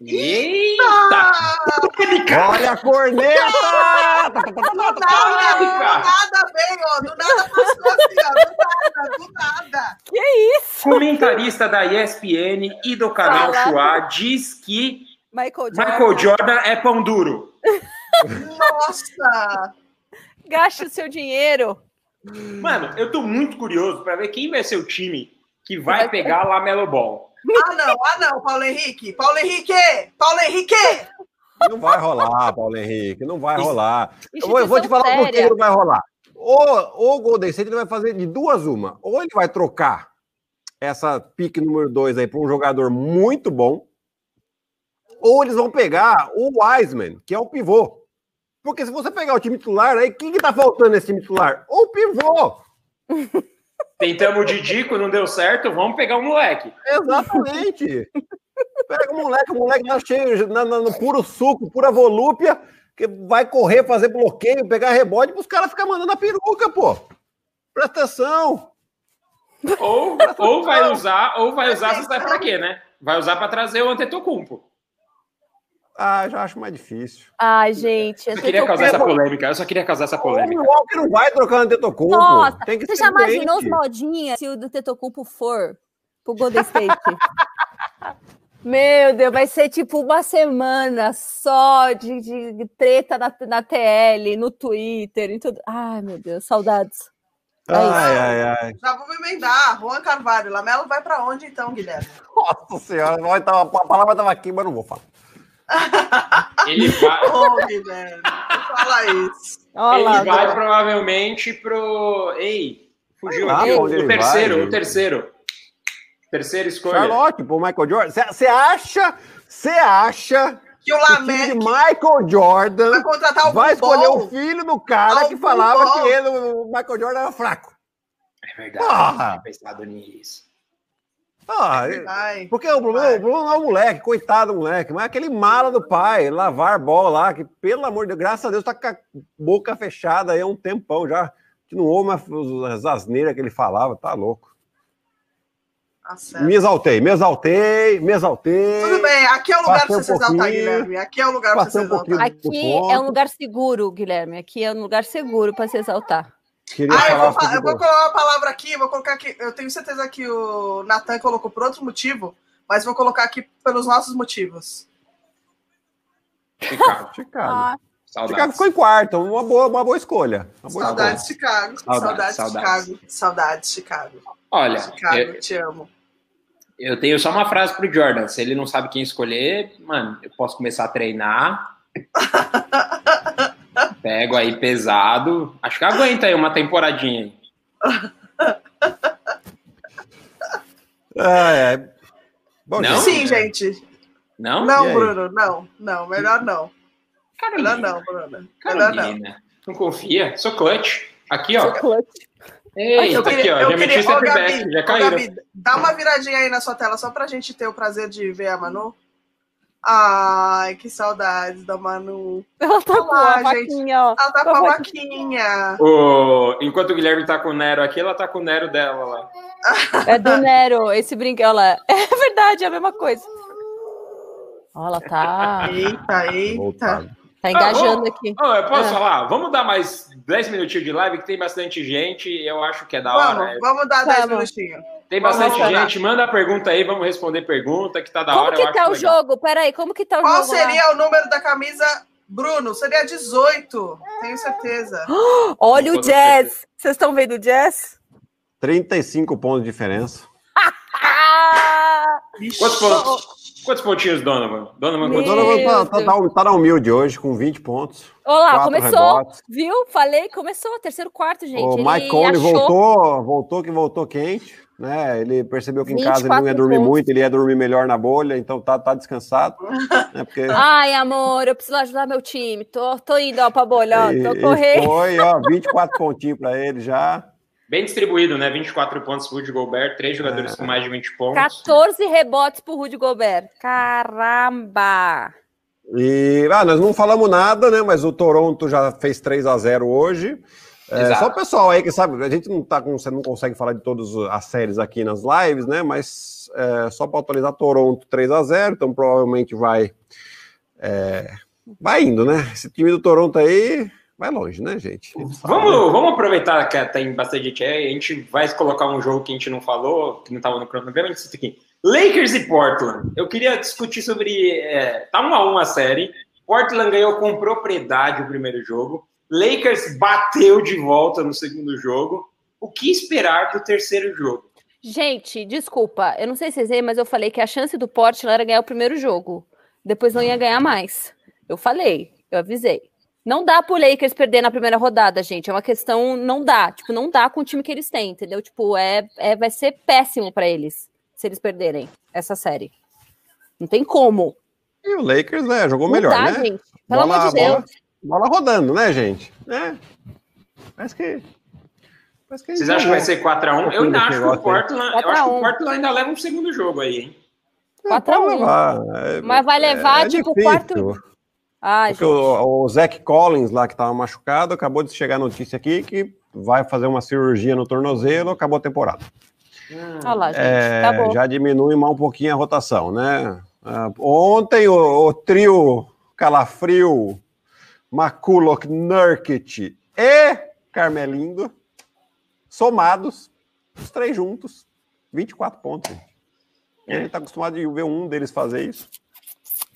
S4: Eita!
S2: Olha a corneta!
S1: do nada, do nada veio, ó, do nada passou assim, ó, do nada, do nada.
S3: Que isso?
S4: Comentarista da ESPN e do canal Chua diz que
S3: Michael Jordan.
S4: Michael Jordan é pão duro.
S1: Nossa!
S3: Gaste o seu dinheiro.
S4: Mano, eu tô muito curioso para ver quem vai ser o time que vai pegar a Lamelo Ball.
S1: Ah, não, ah, não, Paulo Henrique. Paulo Henrique! Paulo Henrique!
S2: Não vai rolar, Paulo Henrique, não vai rolar. Eu vou, eu vou te falar por que não vai rolar. Ou o Golden State ele vai fazer de duas uma. Ou ele vai trocar essa pique número dois aí para um jogador muito bom, ou eles vão pegar o Wiseman, que é o pivô. Porque se você pegar o time titular, aí quem que tá faltando nesse time titular? O pivô! [laughs]
S4: Tentamos o Didico, não deu certo, vamos pegar o moleque.
S2: Exatamente. Pega o moleque, o moleque já cheio, na, na, no puro suco, pura volúpia, que vai correr, fazer bloqueio, pegar rebote, os caras ficarem mandando a peruca, pô. Presta atenção.
S4: Ou, ou vai usar, ou vai usar, você sabe pra quê, né? Vai usar para trazer o Antetokounmpo.
S2: Ah, já acho mais difícil.
S3: Ai, gente.
S4: Eu só queria causar essa polêmica. Eu só queria causar essa polêmica. O
S2: Walker não vai trocar no Tetocumpo.
S3: Nossa, Tem que você já imaginou os modinhas se o do Tetocumpo for pro Golden State? [laughs] Meu Deus, vai ser tipo uma semana só de, de, de treta na, na TL, no Twitter e tudo. Ai, meu Deus, saudades.
S2: É ai, ai, ai.
S1: Já vou me emendar. Juan Carvalho. Lamelo vai para onde então, Guilherme?
S2: Nossa senhora, a palavra estava aqui, mas não vou falar. [laughs]
S4: Ele vai.
S1: Oh, Guilherme, fala isso.
S4: Olá, ele vai provavelmente pro. Ei, fugiu aqui. O, terceiro, vai, o terceiro. Terceira escolha.
S2: Charlotte, pro Michael Jordan. Você acha. Você acha
S1: que o Lamec
S2: Michael Jordan
S1: vai, contratar o
S2: vai escolher o filho do cara que falava que ele, o Michael Jordan era fraco.
S4: É verdade, Porra. eu pensado nisso.
S2: Ah, porque o problema, o problema não é o moleque, coitado do moleque, mas é aquele mala do pai, lavar bola lá, que pelo amor de Deus, graças a Deus tá com a boca fechada aí há um tempão já, que não ouve as asneiras que ele falava, tá louco. Tá me exaltei, me exaltei, me exaltei.
S1: Tudo bem, aqui é o lugar para você um se exaltar, Guilherme. Aqui é o lugar para você se exaltar.
S3: Um aqui é um lugar seguro, Guilherme. Aqui é um lugar seguro para se exaltar.
S1: Queria ah, eu vou, eu vou colocar uma palavra aqui, vou colocar aqui. Eu tenho certeza que o Natan colocou por outro motivo, mas vou colocar aqui pelos nossos motivos.
S2: Chicago. [laughs] Chicago. Ah. Chicago ficou em quarto, uma boa, uma boa escolha. Uma
S1: boa Saudades, escolha. Chicago. Saudades, Saudades, Chicago. Saudades, Chicago.
S4: Olha,
S1: Chicago, eu, te amo.
S4: Eu tenho só uma frase pro Jordan. Se ele não sabe quem escolher, mano, eu posso começar a treinar. [laughs] Pego aí pesado. Acho que aguenta aí uma temporadinha.
S2: Ah, é.
S4: Bom, não?
S1: Sim, gente.
S4: Não?
S1: Não, Bruno, não. Não, melhor não. Carolina. Melhor não, Bruno. Carolina. Melhor não.
S4: Não confia. Sou clutch. Aqui, ó. Sou clutch. Ei, eu queria, aqui, ó. Já queria, meti step back, já caíram. Gabi,
S1: dá uma viradinha aí na sua tela só pra gente ter o prazer de ver a Manu. Ai, que saudades da Manu.
S3: Ela tá Olá, com a vaquinha, ó.
S1: Ela tá com a vaquinha.
S4: O... Enquanto o Guilherme tá com o Nero aqui, ela tá com o Nero dela lá.
S3: É do Nero, esse brinquedo lá. [laughs] É verdade, é a mesma coisa. Ó, ela tá.
S1: Eita, eita.
S3: Tá engajando ah, aqui.
S4: Oh, eu posso ah. falar? Vamos dar mais 10 minutinhos de live, que tem bastante gente. Eu acho que é da hora.
S1: Vamos, vamos dar 10 minutinhos.
S4: Tem bastante vamos gente. Manda a pergunta aí, vamos responder pergunta, que tá da
S3: como
S4: hora.
S3: Como que tá o legal. jogo? Peraí, como que tá o
S1: Qual
S3: jogo?
S1: Qual seria lá? o número da camisa, Bruno? Seria 18, tenho certeza. [gasps]
S3: Olha o Jazz. Vocês estão vendo o Jazz?
S2: 35 pontos de diferença. [laughs]
S4: Quantos pontos? Quantos pontinhos, Donovan? Donovan,
S2: quantos Donovan tá, tá, tá, tá, na humilde hoje, com 20 pontos.
S3: Olá, começou, rebotes. viu? Falei, começou, terceiro quarto, gente.
S2: O Mike Conley achou... voltou, voltou que voltou quente, né? Ele percebeu que em casa ele não ia dormir pontos. muito, ele ia dormir melhor na bolha, então tá, tá descansado. né? Porque... [laughs]
S3: Ai, amor, eu preciso ajudar meu time. Tô, tô indo ó, pra bolha, ó, tô correndo.
S2: Foi, ó, 24 pontinhos pra ele já.
S4: Bem distribuído, né? 24 pontos pro Rudy Gobert, três jogadores é. com mais de 20 pontos.
S3: 14 rebotes pro Rudy Gobert. Caramba!
S2: E ah, nós não falamos nada, né? Mas o Toronto já fez 3 a 0 hoje. É, só o pessoal aí que sabe, a gente não tá com, você não consegue falar de todas as séries aqui nas lives, né? Mas é, só para atualizar Toronto 3 a 0 então provavelmente vai é, vai indo, né? Esse time do Toronto aí vai longe, né, gente?
S4: Vamos, vamos aproveitar que tem bastante gente aí. A gente vai colocar um jogo que a gente não falou, que não estava no cronograma, a gente aqui. Lakers e Portland. Eu queria discutir sobre. É, tá 1 a 1 a série. Portland ganhou com propriedade o primeiro jogo. Lakers bateu de volta no segundo jogo. O que esperar do terceiro jogo?
S3: Gente, desculpa, eu não sei se vocês veem, mas eu falei que a chance do Portland era ganhar o primeiro jogo. Depois não ia ganhar mais. Eu falei, eu avisei. Não dá pro Lakers perder na primeira rodada, gente. É uma questão, não dá. Tipo, não dá com o time que eles têm, entendeu? Tipo, é, é vai ser péssimo para eles se eles perderem essa série. Não tem como.
S2: E o Lakers, né, jogou não melhor, dá, né?
S3: gente. Pelo bola, amor de Deus.
S2: Bola, bola, rodando, né, gente? É. Parece que
S4: vocês acham que vai ser 4x1? Eu ainda acho que o Portland, eu acho que o Portland ainda leva um segundo jogo aí, hein?
S3: 4x1. É, Mas vai levar, é, é tipo, o quarto.
S2: Ai, Porque o, o Zach Collins, lá que estava machucado, acabou de chegar a notícia aqui que vai fazer uma cirurgia no tornozelo, acabou a temporada.
S3: Hum. Olha lá, gente.
S2: É, tá já diminui mais um pouquinho a rotação, né? Uh, ontem o, o, trio Calafrio, Maculok, Nurkic e Carmelindo, somados, os três juntos, 24 pontos. A gente está acostumado a ver um deles fazer isso.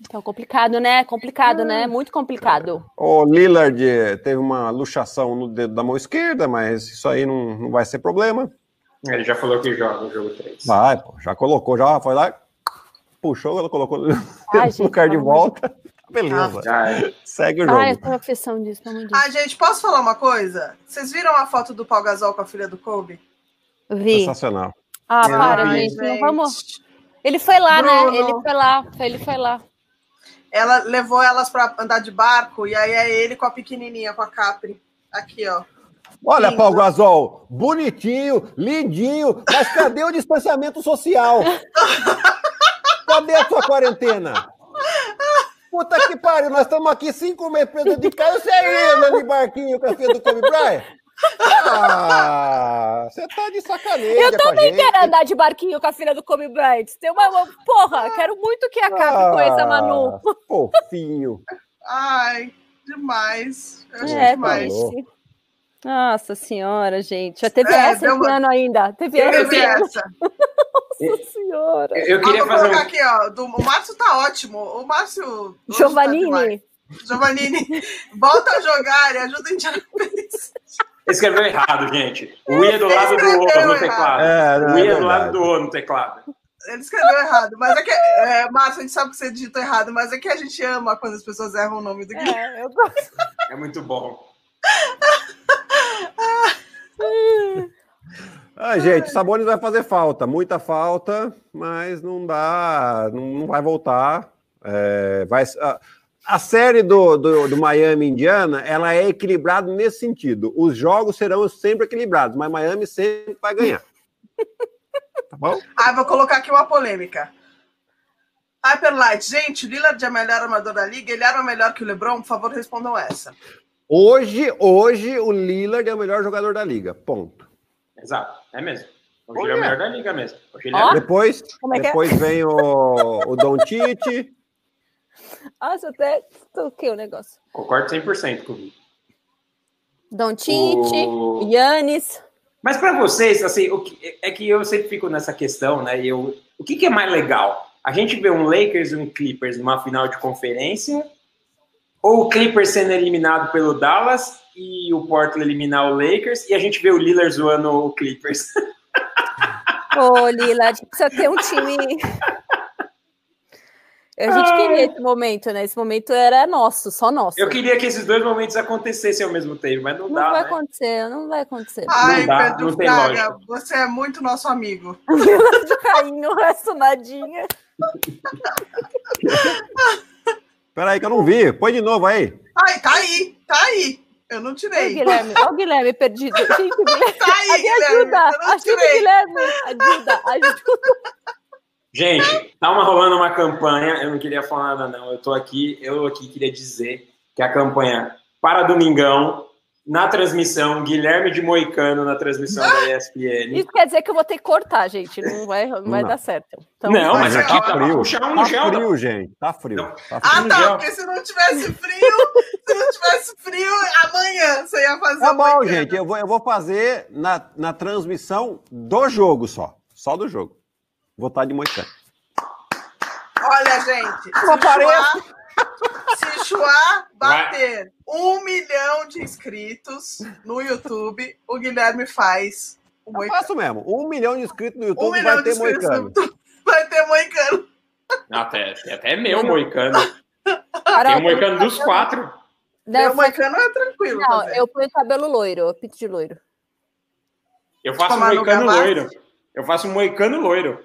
S3: Então, complicado, né? Complicado, né? É. Muito complicado.
S2: O Lillard teve uma luxação no dedo da mão esquerda, mas isso aí não, não vai ser problema.
S4: Ele já falou que joga o jogo 3.
S2: Vai, pô, já colocou, já foi lá, puxou, ela colocou Ai, [laughs] no lugar de volta. Beleza. Ah, Segue o jogo.
S3: Ai, eu tenho aflição disso, pelo amor
S1: Ah, gente, posso falar uma coisa? Vocês viram a foto do Pau Gasol com a filha do Kobe?
S3: Vi.
S2: Sensacional.
S3: Ah, para, gente. gente. Vamos. Ele foi lá, né? Bruno. né? Ele foi lá. Ele foi lá
S1: ela levou elas para andar de barco, e aí é ele com a pequenininha, com a Capri. Aqui, ó.
S2: Olha, Lindo. Paulo Gasol, bonitinho, lindinho, mas cadê o distanciamento social? [laughs] Cadê a sua quarentena? [laughs] Puta que pariu, nós estamos aqui cinco meses de casa, você aí andando de barquinho com a filha do Kobe Bryant? Ah, você tá de sacanagem.
S3: Eu também quero andar de barquinho com a filha do Kobe Bryant. Tem uma, uma porra, quero muito que acabe ah, conheça a Manu.
S2: Fofinho.
S1: Ai, demais. Eu é, demais.
S3: Nossa senhora, gente. Já teve é, essa esse ano ainda. Teve, teve essa. Nossa senhora.
S4: Eu queria Vamos fazer um...
S1: aqui, ó. Do, o Márcio tá ótimo. O Márcio.
S3: Tá Giovannini.
S1: Tá Giovannini, volta a jogar e ajuda a Indiana
S4: Escreveu errado, gente. O I é do lado do O no teclado. É, o I é, é do lado do O no teclado.
S1: Ele escreveu errado, mas é que. É, Márcio, a gente sabe que você digitou errado, mas é que a gente ama quando as pessoas erram o nome do Guilherme.
S3: É, eu gosto.
S4: É muito bom. [laughs]
S2: Ah, gente, Sabonis vai fazer falta, muita falta, mas não dá, não, não vai voltar. É, vai, a, a série do, do, do, Miami Indiana, ela é equilibrada nesse sentido. Os jogos serão sempre equilibrados, mas Miami sempre vai ganhar. [laughs]
S1: Tá bom? Ah, vou colocar aqui uma polêmica. Hyperlight, gente, Lillard é o melhor armador da liga, ele era o melhor que o LeBron? Por favor, respondam essa.
S2: Hoje, hoje o Lillard é o melhor jogador da liga. Ponto.
S4: Exato, é mesmo. Hoje ele é o melhor da liga mesmo.
S2: É... Depois, é, é depois é? vem o, o Don Tite. [laughs]
S3: Nossa, até toquei o negócio.
S4: Concordo 100% comigo.
S3: Don Tite, o... Yannis.
S4: Mas para vocês, assim, o que, é que eu sempre fico nessa questão, né? Eu, o que, que é mais legal? A gente vê um Lakers e um Clippers numa final de conferência ou o Clippers sendo eliminado pelo Dallas e o Portland eliminar o Lakers, e a gente vê o Lillard zoando o Clippers. [laughs]
S3: Ô, Lillard, precisa ter um time. A gente Ai. queria esse momento, né? Esse momento era nosso, só nosso.
S4: Eu queria que esses dois momentos acontecessem ao mesmo tempo, mas não, não dá.
S3: Não vai
S4: né?
S3: acontecer, não vai acontecer.
S1: Ai, não dá, Pedro não você é muito nosso amigo. [laughs]
S3: Lillard caindo, resto nadinha. [laughs]
S2: Peraí, que eu não vi. Põe de novo aí.
S1: Ai, tá aí, tá aí. Eu não tirei.
S3: Ô, Guilherme, ó, o Guilherme perdido. [laughs] Gente, Guilherme.
S1: Tá aí, Guilherme.
S3: Ajuda, ajuda, Guilherme. Ajuda, ajuda.
S4: Gente, tá uma, rolando uma campanha. Eu não queria falar nada, não. Eu tô aqui, eu aqui queria dizer que a campanha para Domingão na transmissão, Guilherme de Moicano na transmissão da ESPN.
S3: Isso quer dizer que eu vou ter que cortar, gente. Não vai, não vai dar certo.
S4: Então, não, mas, mas aqui tá,
S2: tá frio. Puxar um tá gel, frio, gente. Tá frio. Tá
S1: frio. Ah, tá. Porque se não tivesse frio, [laughs] se não tivesse frio, amanhã você ia fazer.
S2: Tá bom, Moicano. gente. Eu vou, eu vou fazer na, na transmissão do jogo só. Só do jogo. Vou estar de Moicano.
S1: Olha, gente. Não apareço. Se Chua bater um milhão de inscritos no YouTube, o Guilherme faz
S2: o Eu faço mesmo. Um milhão de inscritos no YouTube um vai ter moicano.
S1: Vai ter moicano.
S4: Até, até meu moicano. Tem o moicano dos quatro.
S1: Não, o moicano é tranquilo.
S3: Não, fazer. eu ponho cabelo loiro, pinto de loiro.
S4: Eu faço um moicano loiro. Eu faço um moicano loiro.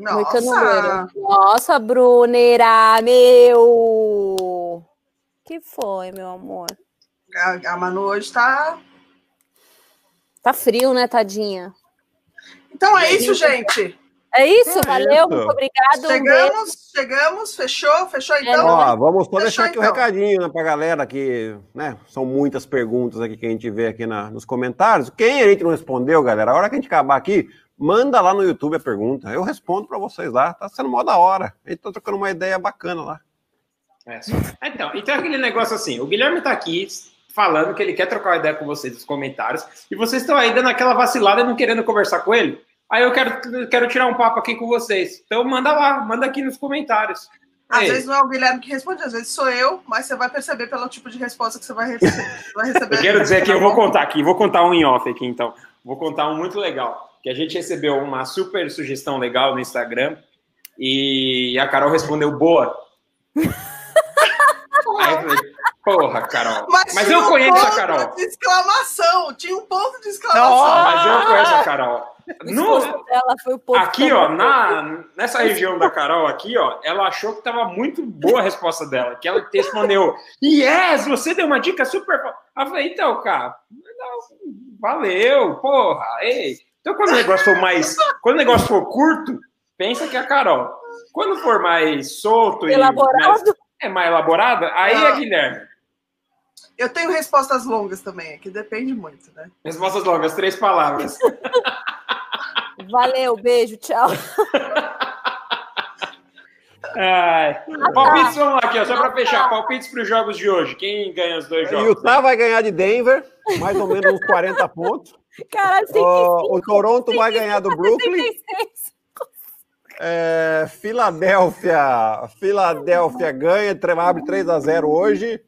S1: Nossa!
S3: Nossa, Brunera, meu! que foi, meu amor?
S1: A, a Manu hoje tá.
S3: Tá frio, né, tadinha?
S1: Então é isso, gente.
S3: É isso, é valeu, isso. muito obrigado.
S1: Chegamos, um chegamos, fechou, fechou é então. Ó,
S2: vamos só deixar aqui o então. um recadinho né, pra galera que, né, são muitas perguntas aqui que a gente vê aqui na, nos comentários. Quem a gente não respondeu, galera, a hora que a gente acabar aqui, Manda lá no YouTube a pergunta. Eu respondo para vocês lá. Tá sendo mó da hora. A gente tá trocando uma ideia bacana lá.
S4: É, então, então aquele negócio assim, o Guilherme tá aqui falando que ele quer trocar uma ideia com vocês nos comentários, e vocês estão aí dando aquela vacilada e não querendo conversar com ele. Aí eu quero, quero tirar um papo aqui com vocês. Então manda lá, manda aqui nos comentários.
S1: Às Ei. vezes não é o Guilherme que responde, às vezes sou eu, mas você vai perceber pelo tipo de resposta que você vai receber. [laughs] Vai receber
S4: eu quero dizer que eu vou contar aqui, vou contar um em off aqui então. Vou contar um muito legal que a gente recebeu uma super sugestão legal no Instagram e a Carol respondeu boa. Aí eu falei, porra, Carol. Mas, mas eu conheço a Carol.
S1: De exclamação, tinha um ponto de exclamação. Não,
S4: mas eu conheço a Carol. No, dela foi o aqui, ó, na, nessa região da Carol, aqui, ó, ela achou que tava muito boa a resposta dela. Que ela respondeu: Yes, você deu uma dica super. Eu falei, então, cara, valeu, porra, ei. Então, quando o negócio for mais. [laughs] Quando o negócio for curto, pensa que é a Carol. Quando for mais solto
S3: elaborado. e. Mais,
S4: é mais elaborada, aí é Guilherme.
S1: Eu tenho respostas longas também, que depende muito, né?
S4: Respostas longas, três palavras. [laughs]
S3: Valeu, beijo, tchau. [laughs]
S4: Ai. Palpites, vamos lá aqui, ó, só para fechar. Palpites para os jogos de hoje. Quem ganha os dois jogos?
S2: Utah vai ganhar de Denver, mais ou menos uns 40 pontos.
S3: Caralho,
S2: o, o Toronto vai ganhar do Brooklyn. É, Filadélfia, Filadélfia ganha, abre 3 a 0 hoje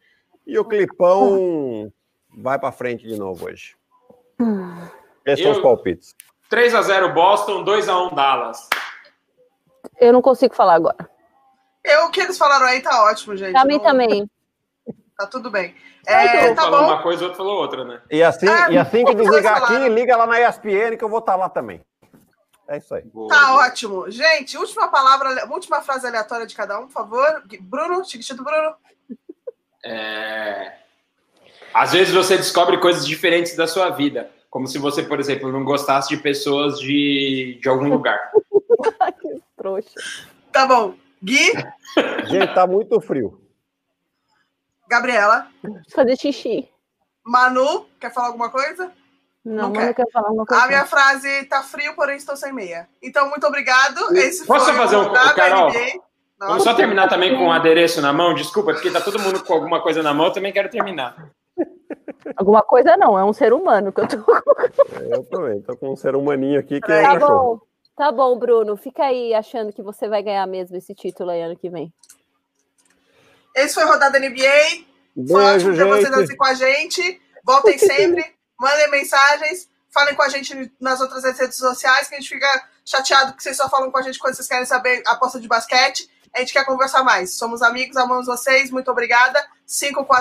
S2: e o Clipão vai para frente de novo hoje. Esses são os palpites.
S4: 3 a 0 Boston, 2 a 1 Dallas.
S3: eu não consigo falar agora.
S1: Eu, o que eles falaram aí tá ótimo, gente.
S3: Pra mim não... também.
S1: Tá tudo bem.
S4: É, um tá falou bom. uma coisa, outro falou outra, né?
S2: E assim, ah, e assim que desligar aqui, liga lá na ESPN que eu vou estar tá lá também. É isso aí.
S1: Boa, tá boa. ótimo. Gente, última palavra, última frase aleatória de cada um, por favor. Bruno, Chiquitito Bruno.
S4: É... Às vezes você descobre coisas diferentes da sua vida. Como se você, por exemplo, não gostasse de pessoas de, de algum lugar. [laughs]
S3: que trouxa.
S1: Tá bom. Gui?
S2: Gente, tá muito frio.
S1: Gabriela?
S3: Fazer xixi.
S1: Manu, quer falar alguma coisa?
S3: Não, não, quer. quer falar alguma coisa.
S1: A minha frase tá frio, porém estou sem meia. Então, muito obrigado. Esse
S4: Posso foi fazer um. Carol, vamos só terminar também com o um adereço na mão? Desculpa, porque tá todo mundo com alguma coisa na mão, eu também quero terminar.
S3: Alguma coisa não, é um ser humano que eu tô.
S2: É, eu também, tô com um ser humaninho aqui que é
S3: tá bom, tá bom, Bruno. Fica aí achando que você vai ganhar mesmo esse título aí ano que vem.
S1: Esse foi Rodada NBA. Beijo, foi ótimo ter vocês assim com a gente. Voltem [laughs] sempre, mandem mensagens, falem com a gente nas outras redes sociais, que a gente fica chateado que vocês só falam com a gente quando vocês querem saber a aposta de basquete. A gente quer conversar mais. Somos amigos, amamos vocês. Muito obrigada. 5, 4.